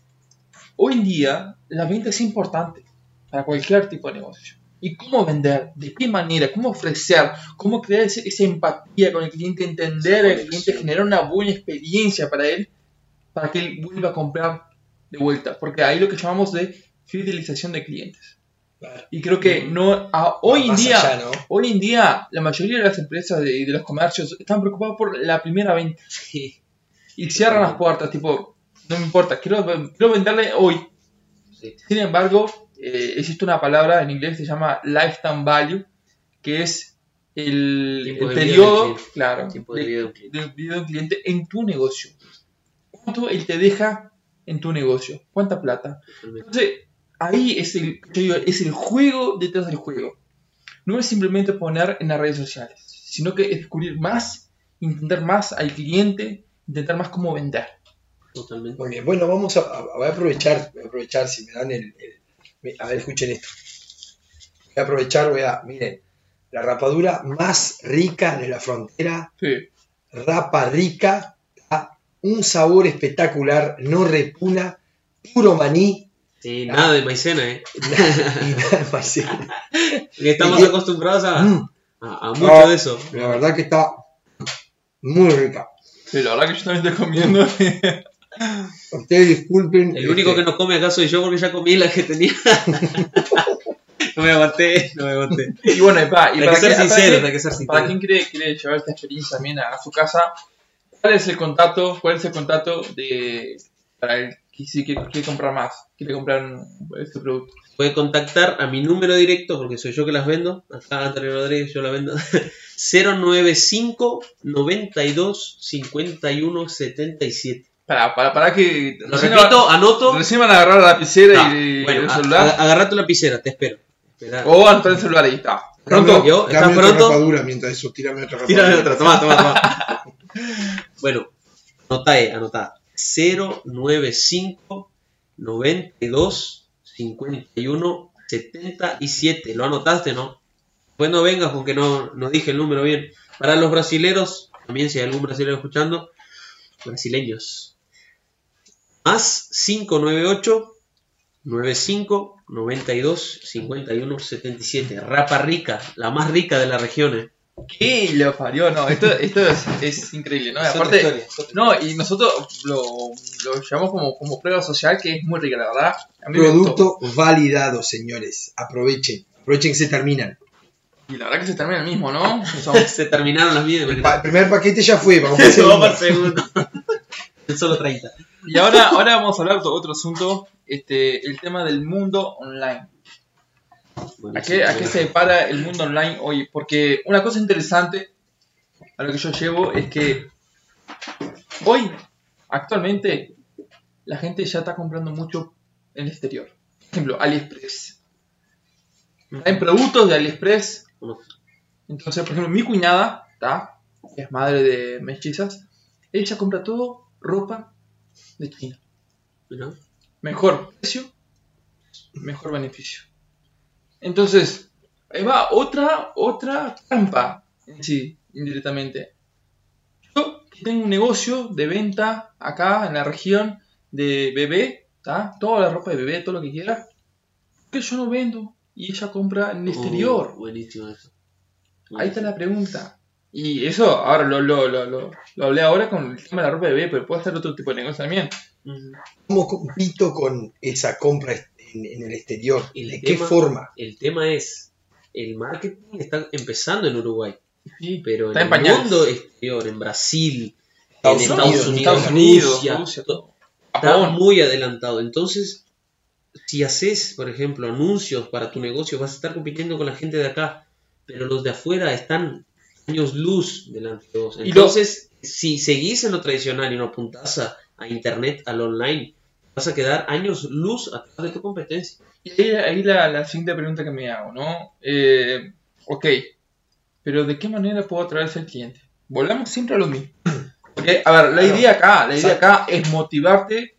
hoy en día la venta es importante para cualquier tipo de negocio. Y cómo vender, de qué manera, cómo ofrecer, cómo crear ese- esa empatía con el cliente, entender al cliente, generar una buena experiencia para él, para que él vuelva a comprar de vuelta. Porque ahí lo que llamamos de fidelización de clientes. Y creo que no a- hoy en día, allá, ¿no? hoy en día la mayoría de las empresas de, de los comercios están preocupados por la primera venta Sí. y cierran las puertas, tipo, no me importa, quiero, quiero venderle hoy. Sí. Sin embargo, eh, existe una palabra en inglés que se llama lifetime value, que es el, el de periodo, cliente. claro, de de- vida de vida de un cliente en tu negocio. ¿Cuánto él te deja en tu negocio? ¿Cuánta plata? Entonces, ahí es el, yo digo, es el juego detrás del juego. No es simplemente poner en las redes sociales, sino que es descubrir más, entender más al cliente, intentar más cómo vender. Totalmente. Muy bien, bueno, vamos a, a- voy a aprovechar, voy a aprovechar si me dan el, el- a ver, escuchen esto. Voy a aprovechar, voy a, miren, la rapadura más rica de la frontera, Sí. rapa rica, un sabor espectacular, no repuna, puro maní Sí, nada de maicena, ¿eh? y nada más. Que estamos Y- acostumbrados a, Mm, a, a mucho Ah. de eso. la verdad que está muy rica. Sí, la verdad que yo también estoy comiendo. Ustedes disculpen. El único que este, no come acá soy yo porque ya comí la que tenía. no me aguanté, no me aguanté. y bueno, y para, y para que ser quien- sincero, para que ser quien- para sincero. quien quiere, quiere llevar esta experiencia también a, a su casa, ¿cuál es el contacto? ¿Cuál es el contacto de para el que si quiere, quiere comprar más? Quiere comprar un- este producto. Puede contactar a mi número directo porque soy yo que las vendo. Acá Antonio Rodríguez, yo la vendo. 095 92 51 77. Para, para, para que. Lo recién repito, va- anoto. Recién van a agarrar la lapicera y bueno, el celular. a- agarra tu lapicera, te espero. O anotar el celular ahí está. Pronto. yo, ¿estás otra pronto? rapadura mientras eso, tírame otra rapadura. Tírame otra, toma, toma, toma. bueno, anotá, eh, anotá. 095 92 51 77. ¿Lo anotaste, no? Pues no vengas con que no, no dije el número bien. Para los brasileros, también si hay algún brasileño escuchando, brasileños. Más 598 95 92 51 77. Rapa rica, la más rica de la región. eh. ¿Qué lo parió? No, esto, esto es, es increíble, ¿no? Es Aparte, historia, no, y nosotros lo, lo llevamos como, como prueba social que es muy rica, la verdad. Producto validado, señores. Aprovechen. Aprovechen que se terminan. Y la verdad que se termina el mismo, ¿no? Se terminaron las mías. El, pa- el primer paquete ya fue. Vamos a hacer. Solo 30. Y ahora, ahora vamos a hablar de otro asunto, este, el tema del mundo online. ¿A qué, a qué se para el mundo online hoy? Porque una cosa interesante a lo que yo llevo es que hoy, actualmente, la gente ya está comprando mucho en el exterior. Por ejemplo, AliExpress. Hay productos de AliExpress. Entonces, por ejemplo, mi cuñada, que es madre de mellizas, ella compra todo ropa de China. Mejor precio, mejor beneficio. Entonces, ahí va otra, otra trampa en sí, indirectamente. Yo tengo un negocio de venta acá en la región de bebé, ¿tá? toda la ropa de bebé, todo lo que quiera, que yo no vendo y ella compra en el exterior. Uh, buenísimo eso. Ahí está la pregunta. Y eso, ahora lo, lo, lo, lo, lo hablé ahora con el tema de la ropa de bebé, pero puede hacer otro tipo de negocio también. ¿Cómo compito con esa compra en, en el exterior? El ¿De qué forma? El tema es, el marketing está empezando en Uruguay, Sí, pero Está en en el pañales. mundo exterior, en Brasil, Estados en Unidos, Estados Unidos, Estados Unidos, Rusia, Rusia, to- está muy adelantado. Entonces, si haces, por ejemplo, anuncios para tu negocio, vas a estar compitiendo con la gente de acá, pero los de afuera están años luz delante de vos. Y lo- Entonces, si seguís en lo tradicional y no apuntás a, a internet, al online, vas a quedar años luz atrás de tu competencia. Y ahí, ahí la, la siguiente pregunta que me hago, ¿no? Eh, ok, pero ¿de qué manera puedo atraerse al cliente? Volvamos siempre a lo mismo. Porque, a ver, la Claro. idea acá, la idea acá es motivarte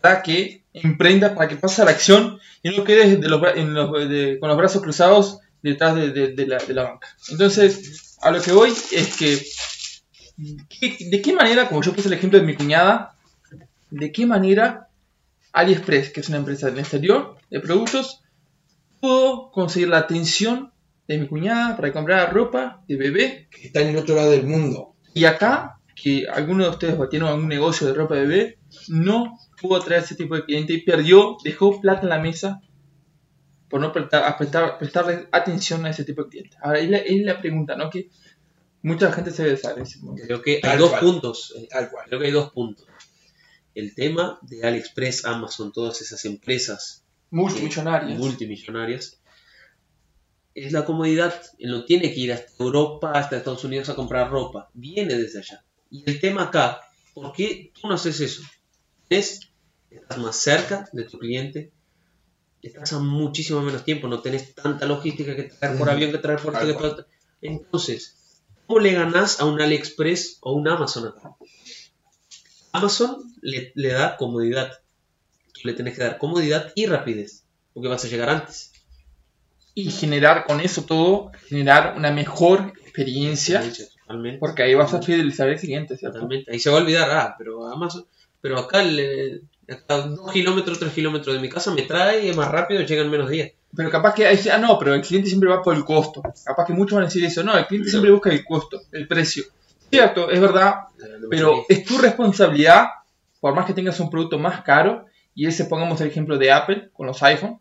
para que emprendas, para que pases a la acción y no quedes de los en los- de- con los brazos cruzados detrás de, de- de la, de la banca. Entonces, a lo que voy es que, ¿qué- ¿de qué manera, como yo puse el ejemplo de mi cuñada, de qué manera AliExpress, que es una empresa del exterior de productos, pudo conseguir la atención de mi cuñada para comprar ropa de bebé Que está en el otro lado del mundo. y acá, que alguno de ustedes tiene algún negocio de ropa de bebé, no pudo atraer ese tipo de cliente y perdió, dejó plata en la mesa por no prestar, a prestar- prestarle atención a ese tipo de clientes. Ahora, es la, es la pregunta, ¿no? Que mucha gente se debe saber. ese momento. Creo que hay Tal dos cual. puntos. eh, Tal cual. Creo que hay dos puntos. El tema de AliExpress, Amazon, todas esas empresas Multimillonarios. multimillonarias, es la comodidad. Él no tiene que ir hasta Europa, hasta Estados Unidos a comprar ropa. Viene desde allá. Y el tema acá, ¿por qué tú no haces eso? Es, estás más cerca de tu cliente, estás a muchísimo menos tiempo, no tenés tanta logística que traer por avión, que traer por... Que Entonces, ¿cómo le ganás a un AliExpress o un Amazon acá? Amazon le, le da comodidad. Tú le tenés que dar comodidad y rapidez, porque vas a llegar antes. y generar con eso todo, generar una mejor experiencia, Totalmente. porque ahí vas a fidelizar al cliente, ¿cierto? Totalmente. Ahí se va a olvidar, ah, pero Amazon, pero acá, le, acá dos kilómetros, tres kilómetros de mi casa me trae y es más rápido, llega en menos días. Pero capaz que, ah, no, pero el cliente siempre va por el costo. Capaz que muchos van a decir eso, no, el cliente siempre busca el costo, el precio. Cierto, es verdad, pero es tu responsabilidad, por más que tengas un producto más caro, y ese pongamos el ejemplo de Apple con los iPhone,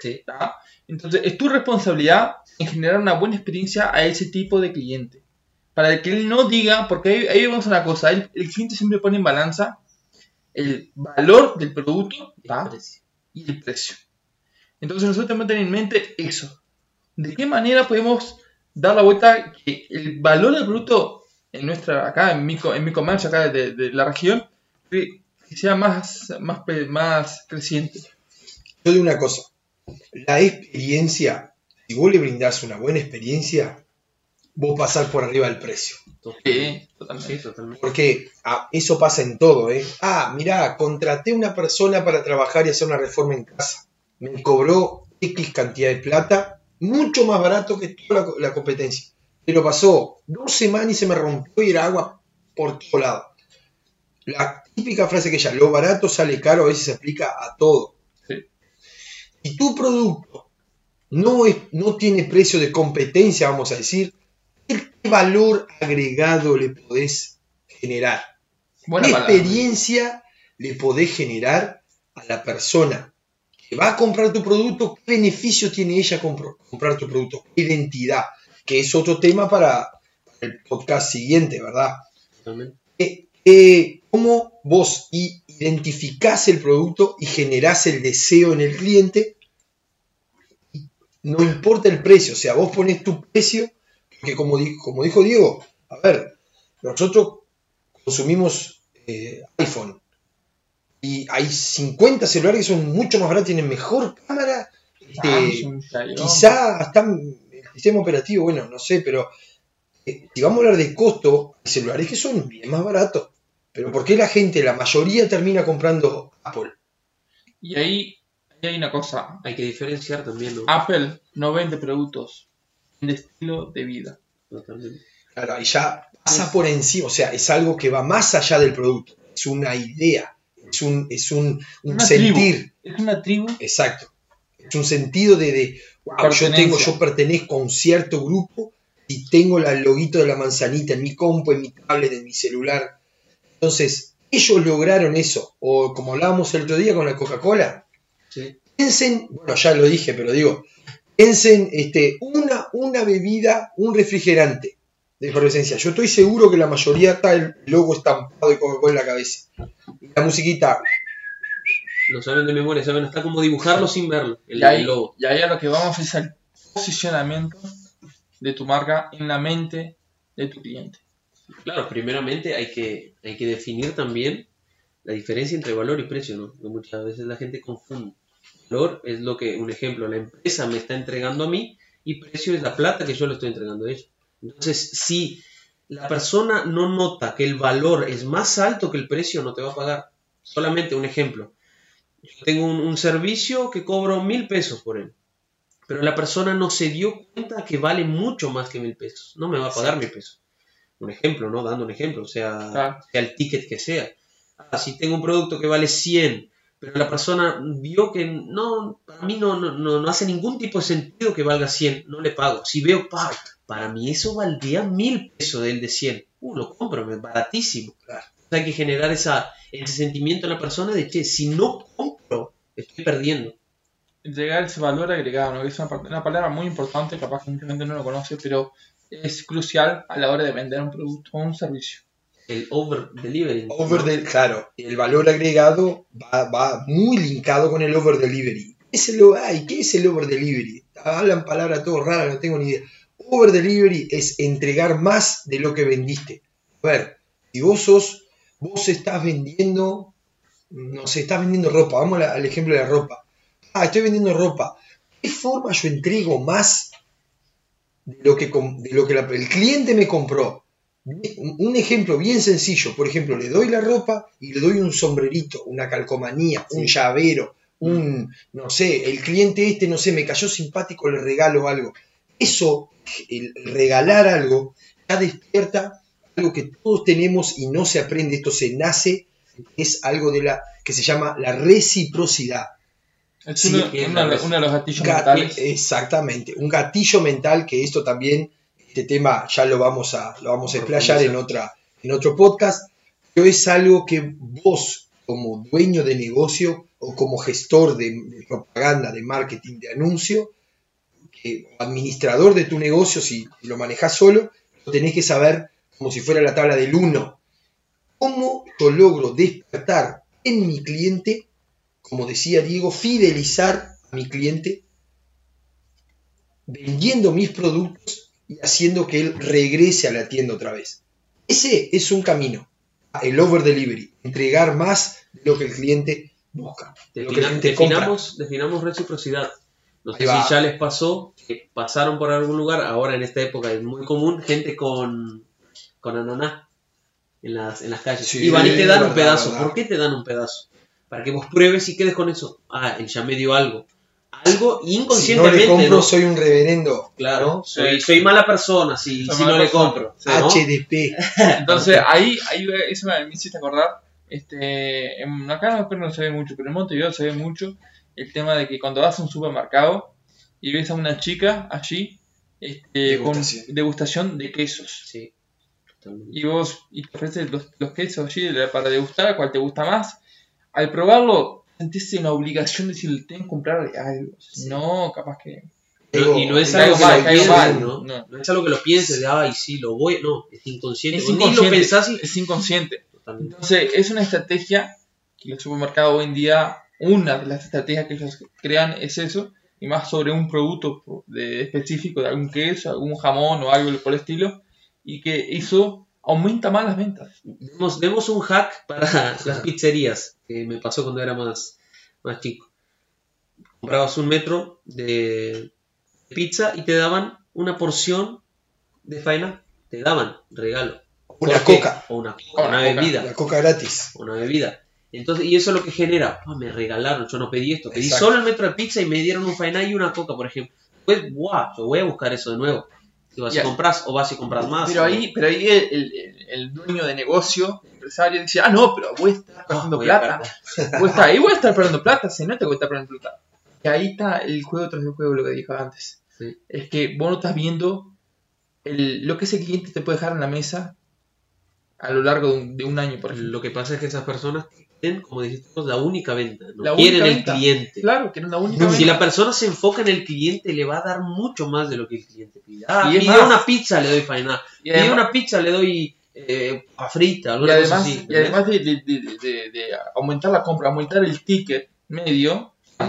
Sí. ¿tá? entonces es tu responsabilidad en generar una buena experiencia a ese tipo de cliente. Para que él no diga, porque ahí, ahí vemos una cosa, el, el cliente siempre pone en balanza el valor del producto ¿tá? y el precio. Entonces nosotros tenemos que tener en mente eso. ¿De qué manera podemos dar la vuelta que el valor del producto en nuestra, acá en mi, en mi comercio acá de, de la región, que sea más, más, más creciente. Yo digo una cosa, la experiencia, si vos le brindás una buena experiencia, vos pasás por arriba del precio. Sí, totalmente. Sí, totalmente. Porque ah, eso pasa en todo, ¿eh? Ah, mirá, contraté una persona para trabajar y hacer una reforma en casa. Me cobró X cantidad de plata, mucho más barato que toda la, la competencia. Pero pasó dos semanas y se me rompió y era agua por todo lado. La típica frase que ella, lo barato sale caro, a veces se aplica a todo. Sí. Si tu producto no, es, no tiene precio de competencia, vamos a decir, ¿qué valor agregado le podés generar? Buena ¿Qué palabra. experiencia le podés generar a la persona que va a comprar tu producto? ¿Qué beneficio tiene ella compro- comprar tu producto? ¿Qué identidad? Que es otro tema para el podcast siguiente, ¿verdad? Eh, eh, ¿Cómo vos identificás el producto y generás el deseo en el cliente? No importa el precio, o sea, vos pones tu precio, porque como, di- como dijo Diego, a ver, nosotros consumimos eh, iPhone y hay 50 celulares que son mucho más baratos, tienen mejor cámara, este, Xiaomi. quizá hasta el sistema operativo, bueno, no sé, pero eh, si vamos a hablar de costo, hay celulares que son bien más baratos. Pero ¿por qué la gente, la mayoría termina comprando Apple? Y ahí, ahí hay una cosa. Hay que diferenciar también. Apple no vende productos de estilo de vida. Totalmente. Claro, ahí ya pasa por encima, o sea, es algo que va más allá del producto, es una idea, es un, es un, sentir, Es una tribu exacto, es un sentido de, de wow, yo tengo, yo pertenezco a un cierto grupo y tengo el loguito de la manzanita en mi compu, en mi tablet, en mi celular. Entonces, ellos lograron eso, o como hablábamos el otro día con la Coca-Cola, Sí. piensen, bueno, ya lo dije, pero digo, piensen este, una, una bebida, un refrigerante de efervescencia. Yo estoy seguro que la mayoría está el logo estampado de Coca-Cola en la cabeza. Y la musiquita, Lo saben de memoria, saben hasta cómo dibujarlo sin verlo. El, Y ahí, el logo. y ahí a lo que vamos es el posicionamiento de tu marca en la mente de tu cliente. Claro, primeramente hay que, hay que definir también la diferencia entre valor y precio, ¿no? Que muchas veces la gente confunde. Valor es lo que, un ejemplo, la empresa me está entregando a mí y precio es la plata que yo le estoy entregando a ella. Entonces, si la persona no nota que el valor es más alto que el precio, no te va a pagar. Solamente un ejemplo. Yo tengo un, un servicio que cobro mil pesos por él. Pero la persona no se dio cuenta que vale mucho más que mil pesos. No me va a pagar mil pesos. Un ejemplo, ¿no? Dando un ejemplo, sea, Claro. sea el ticket que sea. Ah, si tengo un producto que vale 100, pero la persona vio que no, para mí no, no, no, no hace ningún tipo de sentido que valga 100, no le pago. Si veo, pa, para mí eso valdría mil pesos del de 100. Uh, lo compro, es baratísimo. Claro. O sea, hay que generar esa, ese sentimiento en la persona de que si no compro, estoy perdiendo. Llegar ese valor agregado, ¿no? que es una, una palabra muy importante, capaz que mucha gente no lo conoce, pero es crucial a la hora de vender un producto o un servicio. El over delivering. over del, claro, el valor agregado va, va muy linkado con el over delivery. ¿Qué es el, o- ay, ¿qué es el over delivery? Hablan palabras todo raras, no tengo ni idea. Over delivery es entregar más de lo que vendiste. A ver, si vos sos, vos estás vendiendo, no sé, estás vendiendo ropa, vamos al ejemplo de la ropa. Ah, estoy vendiendo ropa. ¿Qué forma yo entrego más de lo que, de lo que el cliente me compró? Un ejemplo bien sencillo, por ejemplo, le doy la ropa y le doy un sombrerito, una calcomanía, un llavero, un, no sé, el cliente este, no sé, me cayó simpático, le regalo algo. Eso, el regalar algo, ya despierta algo que todos tenemos y no se aprende, esto se nace, es algo de la que se llama la reciprocidad. Es Sí, que es uno de los- gatillos mentales. Exactamente, un gatillo mental que esto también, este tema ya lo vamos a, lo vamos a explayar en, otra, en otro podcast, pero es algo que vos como dueño de negocio o como gestor de, de propaganda, de marketing, de anuncio, que, administrador de tu negocio, si lo manejas solo, lo tenés que saber como si fuera la tabla del 1. ¿Cómo yo logro despertar en mi cliente, como decía Diego, fidelizar a mi cliente vendiendo mis productos y haciendo que él regrese a la tienda otra vez. Ese es un camino. el over delivery, entregar más de lo que el cliente busca. de lo que el cliente compra. definamos, definamos reciprocidad. No sé si ya les pasó que pasaron por algún lugar, ahora en esta época es muy común, gente con, con ananá en las, en las calles. Sí, y van y te dan un pedazo. verdad. ¿Por qué te dan un pedazo? Para que vos pruebes y quedes con eso. Ah, él ya me dio algo. Algo Si no inconscientemente. le compro, ¿no? soy un reverendo. Claro, ¿no? soy, soy mala persona si, Soy si mala no le compro. HDP. Entonces ahí, ahí eso me, me hiciste acordar. Este, en, acá no, creo que no se ve mucho, pero en Montevideo se ve mucho el tema de que cuando vas a un supermercado y ves a una chica allí este, Degustación. con degustación de quesos. Sí, totalmente. Y vos y te ofreces los, los quesos allí para degustar, cuál te gusta más. Al probarlo, sentís una obligación de decir, tengo que comprarle algo. Si No, capaz que. No, y no es algo que mal, lo caigo pienses, mal, ¿no? no. No es algo que lo pienses de, ay, sí, lo voy. No, es inconsciente. Es Vos Ni lo inconsciente, pensás y. es inconsciente. Totalmente. Entonces, es una estrategia que los supermercados hoy en día, una de las estrategias que ellos crean es eso, y más sobre un producto de- específico, de algún queso, algún jamón o algo por el estilo, y que eso aumenta más las ventas. Demos, demos un hack para las pizzerías, que me pasó cuando era más, más chico. Comprabas un metro de pizza y te daban una porción de faena, te daban regalo. Una coca. O una, Una una coca. bebida. La coca gratis. Una bebida. Entonces, y eso es lo que genera, "Ah, me regalaron, yo no pedí esto, pedí Exacto. solo el metro de pizza y me dieron un faena y una coca, por ejemplo. Pues, guau, yo voy a buscar eso de nuevo. Si vas Ya. a comprar o vas y compras más. Pero ahí, pero ahí el, el- el dueño de negocio, el empresario, dice, ah, no, pero voy a estar Ah, perdiendo voy a plata. Voy a estar, ahí voy a estar perdiendo plata, se nota que voy a estar perdiendo plata. Y ahí está el juego tras el juego, lo que dije antes. Sí. Es que vos no estás viendo el- lo que ese cliente te puede dejar en la mesa a lo largo de un, de un año, por ejemplo. Lo que pasa es que esas personas tienen, como dijiste, la única venta. No La quieren única el venta. cliente. Claro, que era una única Si venta. la persona se enfoca en el cliente, le va a dar mucho más de lo que el cliente pide. Ah, Y pide una pizza, le doy faena. Y Pide además, una pizza, le doy eh, a frita, y además, así. y además de, de- de- de- de aumentar la compra, aumentar el ticket medio, Sí.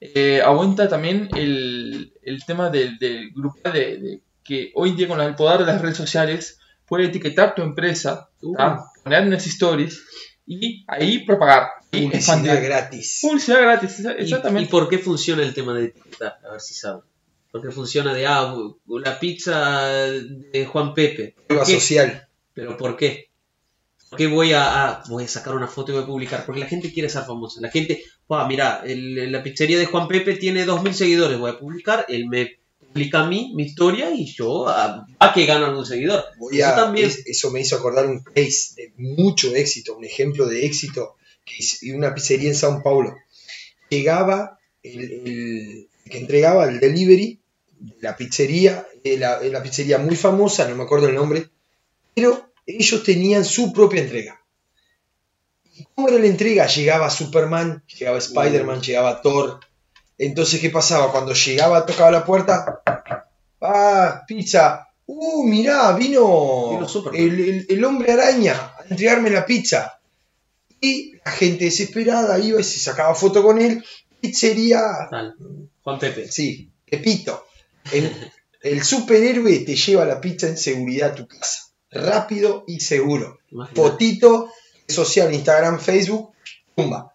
eh, aumenta también el, el tema del, del grupo de, de que hoy en día con el poder de las redes sociales puede etiquetar tu empresa, Uh. poner unas stories y ahí propagar y Publicidad expandir. gratis. Publicidad gratis, exa- ¿Y- ¿Y, exactamente. por qué funciona el tema de etiquetar? A ver si saben. Porque funciona de, ah, la pizza de Juan Pepe. Social. ¿Pero por qué? ¿Por qué voy a, a- voy a sacar una foto y voy a publicar? Porque la gente quiere ser famosa. La gente, "Buah, mira, el- la pizzería de Juan Pepe tiene 2.000 seguidores. Voy a publicar, él me publica a mí, mi historia, y yo a, a que gano algún seguidor. Voy Eso a- también. es- eso me hizo acordar un case de mucho éxito, un ejemplo de éxito, que una pizzería en Sao Paulo. Llegaba el, el que entregaba el delivery de la pizzería, eh, la, la pizzería muy famosa, no me acuerdo el nombre, pero ellos tenían su propia entrega. ¿Y cómo era la entrega? Llegaba Superman, llegaba Spider-Man, llegaba Thor. Entonces, ¿qué pasaba? Cuando llegaba, tocaba la puerta, ah, pizza, uh, mirá, vino, el, el- el hombre araña a entregarme la pizza. Y la gente desesperada iba y se sacaba foto con él. Pizzería, Tal. Juan Pepe. sí, repito, el, el superhéroe te lleva la pizza en seguridad a tu casa. Rápido y seguro. Imagínate. Fotito, social, Instagram, Facebook, pumba.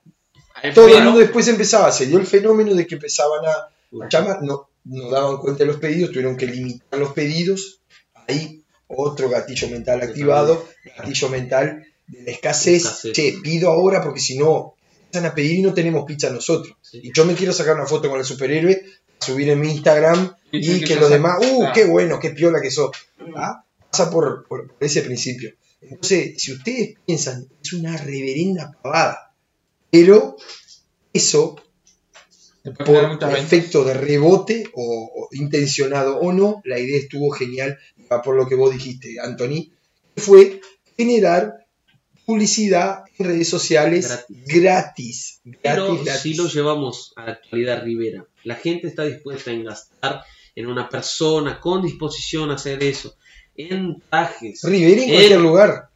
Todo el mundo después empezaba, se dio el fenómeno de que empezaban a llamar, no, no daban cuenta de los pedidos, tuvieron que limitar los pedidos. Ahí otro gatillo mental activado, gatillo mental de la escasez. Escasez. Che, pido ahora porque si no, empiezan a pedir y no tenemos pizza nosotros. Sí. Y yo me quiero sacar una foto con el superhéroe, subir en mi Instagram Y que que los demás, ¡uh, qué bueno, qué piola que sos! ¿Ah? Pasa por, por- por ese principio. Entonces, si ustedes piensan, es una reverenda pavada, pero eso por efecto de rebote o, o intencionado o no, la idea estuvo genial, por lo que vos dijiste, Anthony, que fue generar publicidad en redes sociales Gratis. gratis. Gratis, Pero gratis. si lo llevamos a la actualidad Rivera, la gente está dispuesta a gastar en una persona con disposición a hacer eso, en trajes. Rivera en cualquier lugar.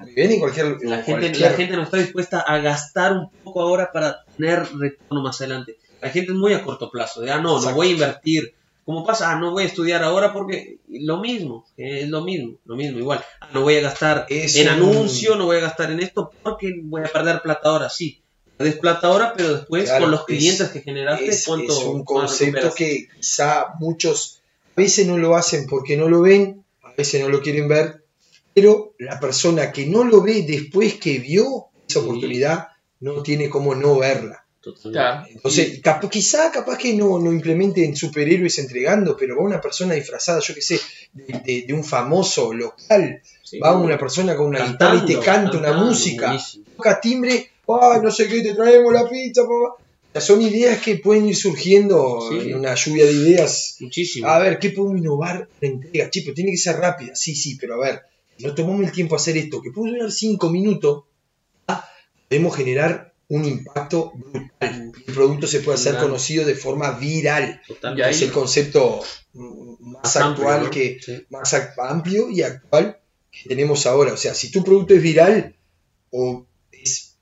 Rivera en cualquier La en gente, cualquier- la gente no está dispuesta a gastar un poco ahora para tener retorno más adelante. La gente es muy a corto plazo, de, ah, no, no voy a invertir Como pasa, ah, no voy a estudiar ahora porque lo mismo, es lo mismo, lo mismo, igual. Ah, no voy a gastar Es en un- anuncio, no voy a gastar en esto porque voy a perder plata ahora, sí. Perdés plata ahora, pero después Claro, con los es- clientes que generaste, Es, ¿cuánto es un concepto que quizá muchos a veces no lo hacen porque no lo ven, a veces no lo quieren ver, pero la persona que no lo ve después que vio esa oportunidad no tiene cómo no verla. Entonces, cap- quizá capaz que no, no implementen superhéroes entregando, pero va una persona disfrazada, yo qué sé, de, de- de un famoso local, Sí. va una persona con una guitarra y te canta una música, buenísimo. toca timbre, no sé qué, te traemos la pizza, papá. O sea, son ideas que pueden ir surgiendo Sí. en una lluvia de ideas. Muchísimo. A ver, ¿qué podemos innovar en la entrega? Chico, tiene que ser rápida. Sí, sí, pero a ver, si no tomamos el tiempo a hacer esto, que puede durar cinco minutos, ah, podemos generar un impacto brutal. El producto se puede hacer conocido de forma viral. Totalmente. Es el concepto más amplio, actual ¿no? que, Sí. más amplio y actual que tenemos ahora. O sea, si tu producto es viral o es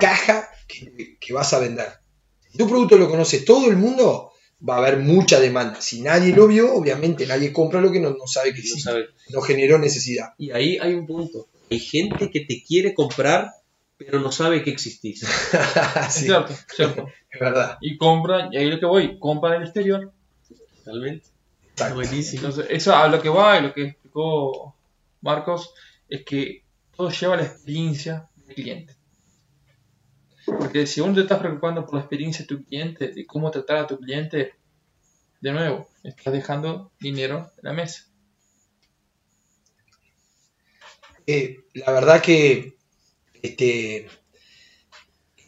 caja que, que vas a vender. Si tu producto lo conoce todo el mundo, va a haber mucha demanda. Si nadie lo vio, obviamente nadie compra lo que no, no sabe que No existe. sabe. No generó necesidad. Y ahí hay un punto. Hay gente que te quiere comprar, pero no sabe que existís. Sí, cierto, cierto. es verdad. Y compran, y ahí lo que voy, compran en el exterior. Totalmente. Exacto. Buenísimo. Entonces, eso a lo que va y lo que explicó Marcos es que todo lleva a la experiencia del cliente. Porque si uno te estás preocupando por la experiencia de tu cliente, de cómo tratar a tu cliente, de nuevo, estás dejando dinero en la mesa. Eh, la verdad que este,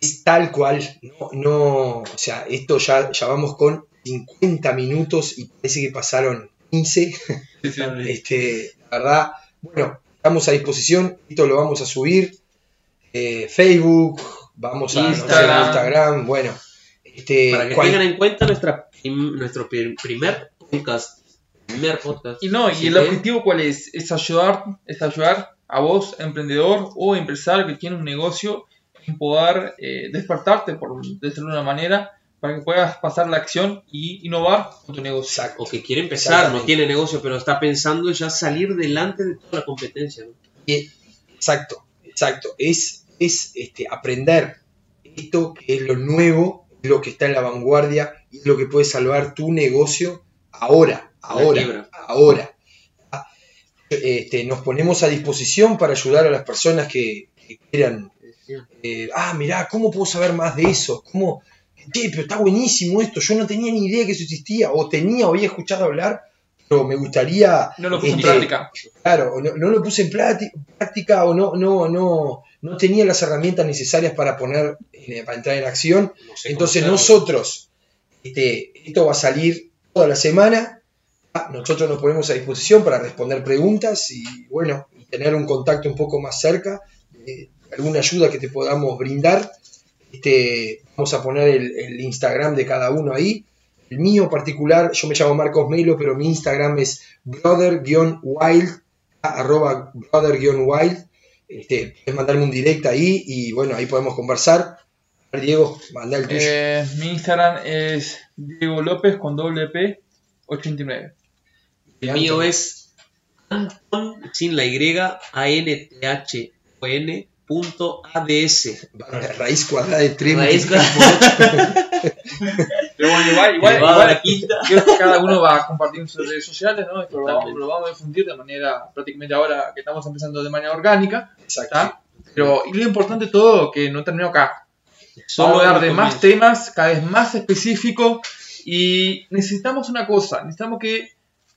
es tal cual, no, no, o sea, esto ya, ya vamos con 50 minutos y parece que pasaron 15. Este, la verdad, bueno, estamos a disposición, esto lo vamos a subir, eh, Facebook, vamos a Instagram. Instagram, bueno, este, Para que cual- tengan en cuenta nuestra nuestro prim- primer podcast. Primer podcast. Y no, y el objetivo cuál es? Es ayudar, es ayudar a vos, emprendedor o empresario que tiene un negocio, en poder eh, despertarte, por decirlo de una manera, para que puedas pasar la acción y innovar con tu negocio. O que quiere empezar, no tiene negocio, pero está pensando ya salir delante de toda la competencia. ¿no? Eh, Exacto, exacto. Es, es este, aprender esto que es lo nuevo, lo que está en la vanguardia y lo que puede salvar tu negocio ahora, ahora, ahora. Este, nos ponemos a disposición para ayudar a las personas que, que quieran. eh, ah, mirá, ¿cómo puedo saber más de eso? ¿Cómo? Che, pero está buenísimo esto. Yo no tenía ni idea que eso existía. O tenía o había escuchado hablar, pero me gustaría No lo puse en Este, práctica. Claro, o no, no lo puse en práctica o no, no, no, no tenía las herramientas necesarias para poner, eh, para entrar en acción. No sé Entonces nosotros, este, esto va a salir toda la semana. Nosotros nos ponemos a disposición para responder preguntas y bueno, tener un contacto un poco más cerca, eh, alguna ayuda que te podamos brindar. Este, vamos a poner el, Instagram de cada uno ahí. El mío particular, yo me llamo Marcos Melo, pero mi Instagram es brother-wild, arroba brother-wild. Este, puedes mandarme un direct ahí y bueno, ahí podemos conversar. Diego, manda el tuyo. Eh, mi Instagram es Diego López con doble P 89. El mío es Anton sin la Y, A N T H O N punto ADS. Raíz cuadrada de 3 Raíz Pero bueno, igual, igual, igual, la quinta. creo que cada uno va a compartir en sus redes sociales, ¿no? Esto lo vamos, lo vamos a difundir de manera, prácticamente ahora que estamos empezando de manera orgánica, Exacto. Pero y lo importante de todo, que no terminó acá. Solo Vamos a hablar de más temas, cada vez más específicos, y necesitamos una cosa, necesitamos que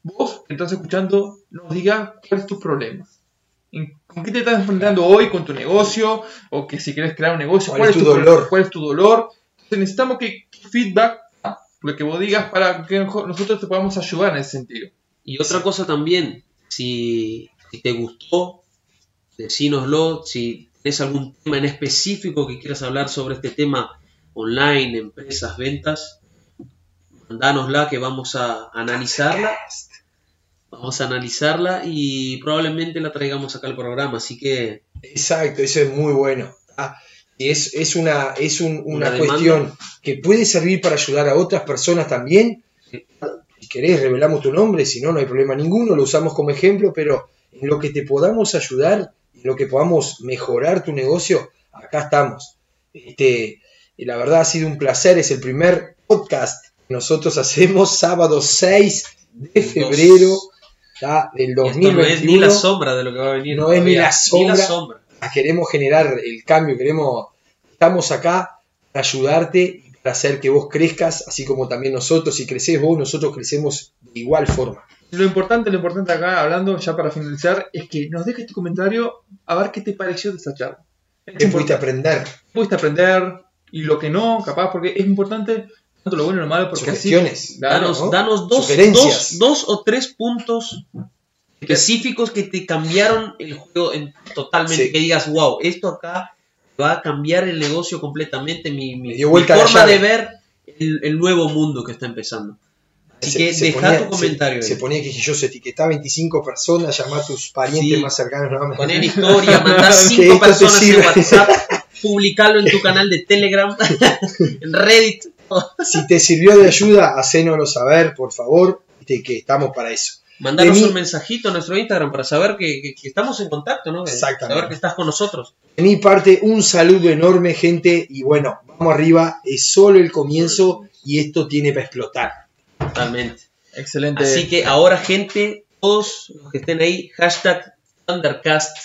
vos, que estás escuchando, nos digas cuál es tu problema. ¿En- ¿Con qué te estás enfrentando hoy con tu negocio? O que si quieres crear un negocio, ¿Cuál es tu dolor? ¿Cuál es tu dolor? Entonces necesitamos que tu feedback, ¿ah? lo que vos digas, para que nosotros te podamos ayudar en ese sentido. Y otra cosa también, si, si te gustó, decínoslo, si tienes algún tema en específico que quieras hablar sobre este tema online, empresas, ventas, mandánosla que vamos a analizarla. Vamos a analizarla y probablemente la traigamos acá al programa, así que Exacto, eso es muy bueno. Ah, y es, es una, es un- una, cuestión que puede servir para ayudar a otras personas también. Si querés, revelamos tu nombre, si no, no hay problema ninguno, lo usamos como ejemplo, pero en lo que te podamos ayudar, en lo que podamos mejorar tu negocio, acá estamos. Este, la verdad ha sido un placer, es el primer podcast que nosotros hacemos sábado 6 de febrero ya, del Esto 2021. no es ni la sombra de lo que va a venir. No es ni la sombra. sombra. queremos generar el cambio, queremos, estamos acá para ayudarte y para hacer que vos crezcas, así como también nosotros, si creces vos, nosotros crecemos de igual forma. Lo importante, lo importante acá, hablando ya para finalizar, es que nos dejes tu comentario a ver qué te pareció de esta charla. Es ¿Qué pudiste aprender? Pudiste aprender y lo que no, capaz, porque es importante tanto lo bueno y lo malo, porque así. Claro, Danos, ¿no? danos dos, dos, dos o tres puntos específicos que te cambiaron el juego en- totalmente. Sí. Que digas, wow, esto acá va a cambiar el negocio completamente, mi, mi- mi forma de ver el, el nuevo mundo que está empezando. Así Se- que se deja ponía- tu comentario. Se, se ponía quisquilloso, etiquetá 25 personas, llamá a tus parientes Sí. más cercanos. No, Poner historia, mandar Que cinco esto te personas en. WhatsApp, publicarlo en tu canal de Telegram, en Reddit. Si te sirvió de ayuda, hacénoslo saber, por favor, de que estamos para eso. Mí- un mensajito a nuestro Instagram para saber que, que- que estamos en contacto, ¿no? Exactamente. Saber que estás con nosotros. De mi parte, un saludo enorme, gente, y bueno, vamos arriba, es solo el comienzo y esto tiene para explotar. Totalmente. Excelente. Así que ahora, gente, todos los que estén ahí, hashtag Thundercast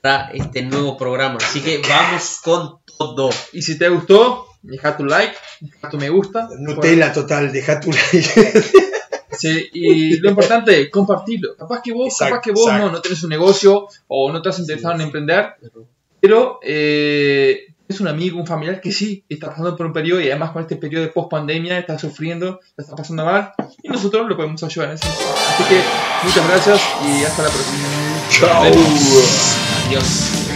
para este nuevo programa. Así que vamos con todo. Y si te gustó, deja tu like, deja tu me gusta. Nutella total, deja tu like. Sí, y lo importante, compartirlo. Capaz que vos, Exacto, capaz que vos exacto. no, no tenés un negocio o no te has interesado en emprender, pero eh, es un amigo, un familiar que sí está pasando por un periodo y además con este periodo de post pandemia está sufriendo, la está pasando mal y nosotros lo podemos ayudar. Así que muchas gracias y hasta la próxima. Chao. Adiós.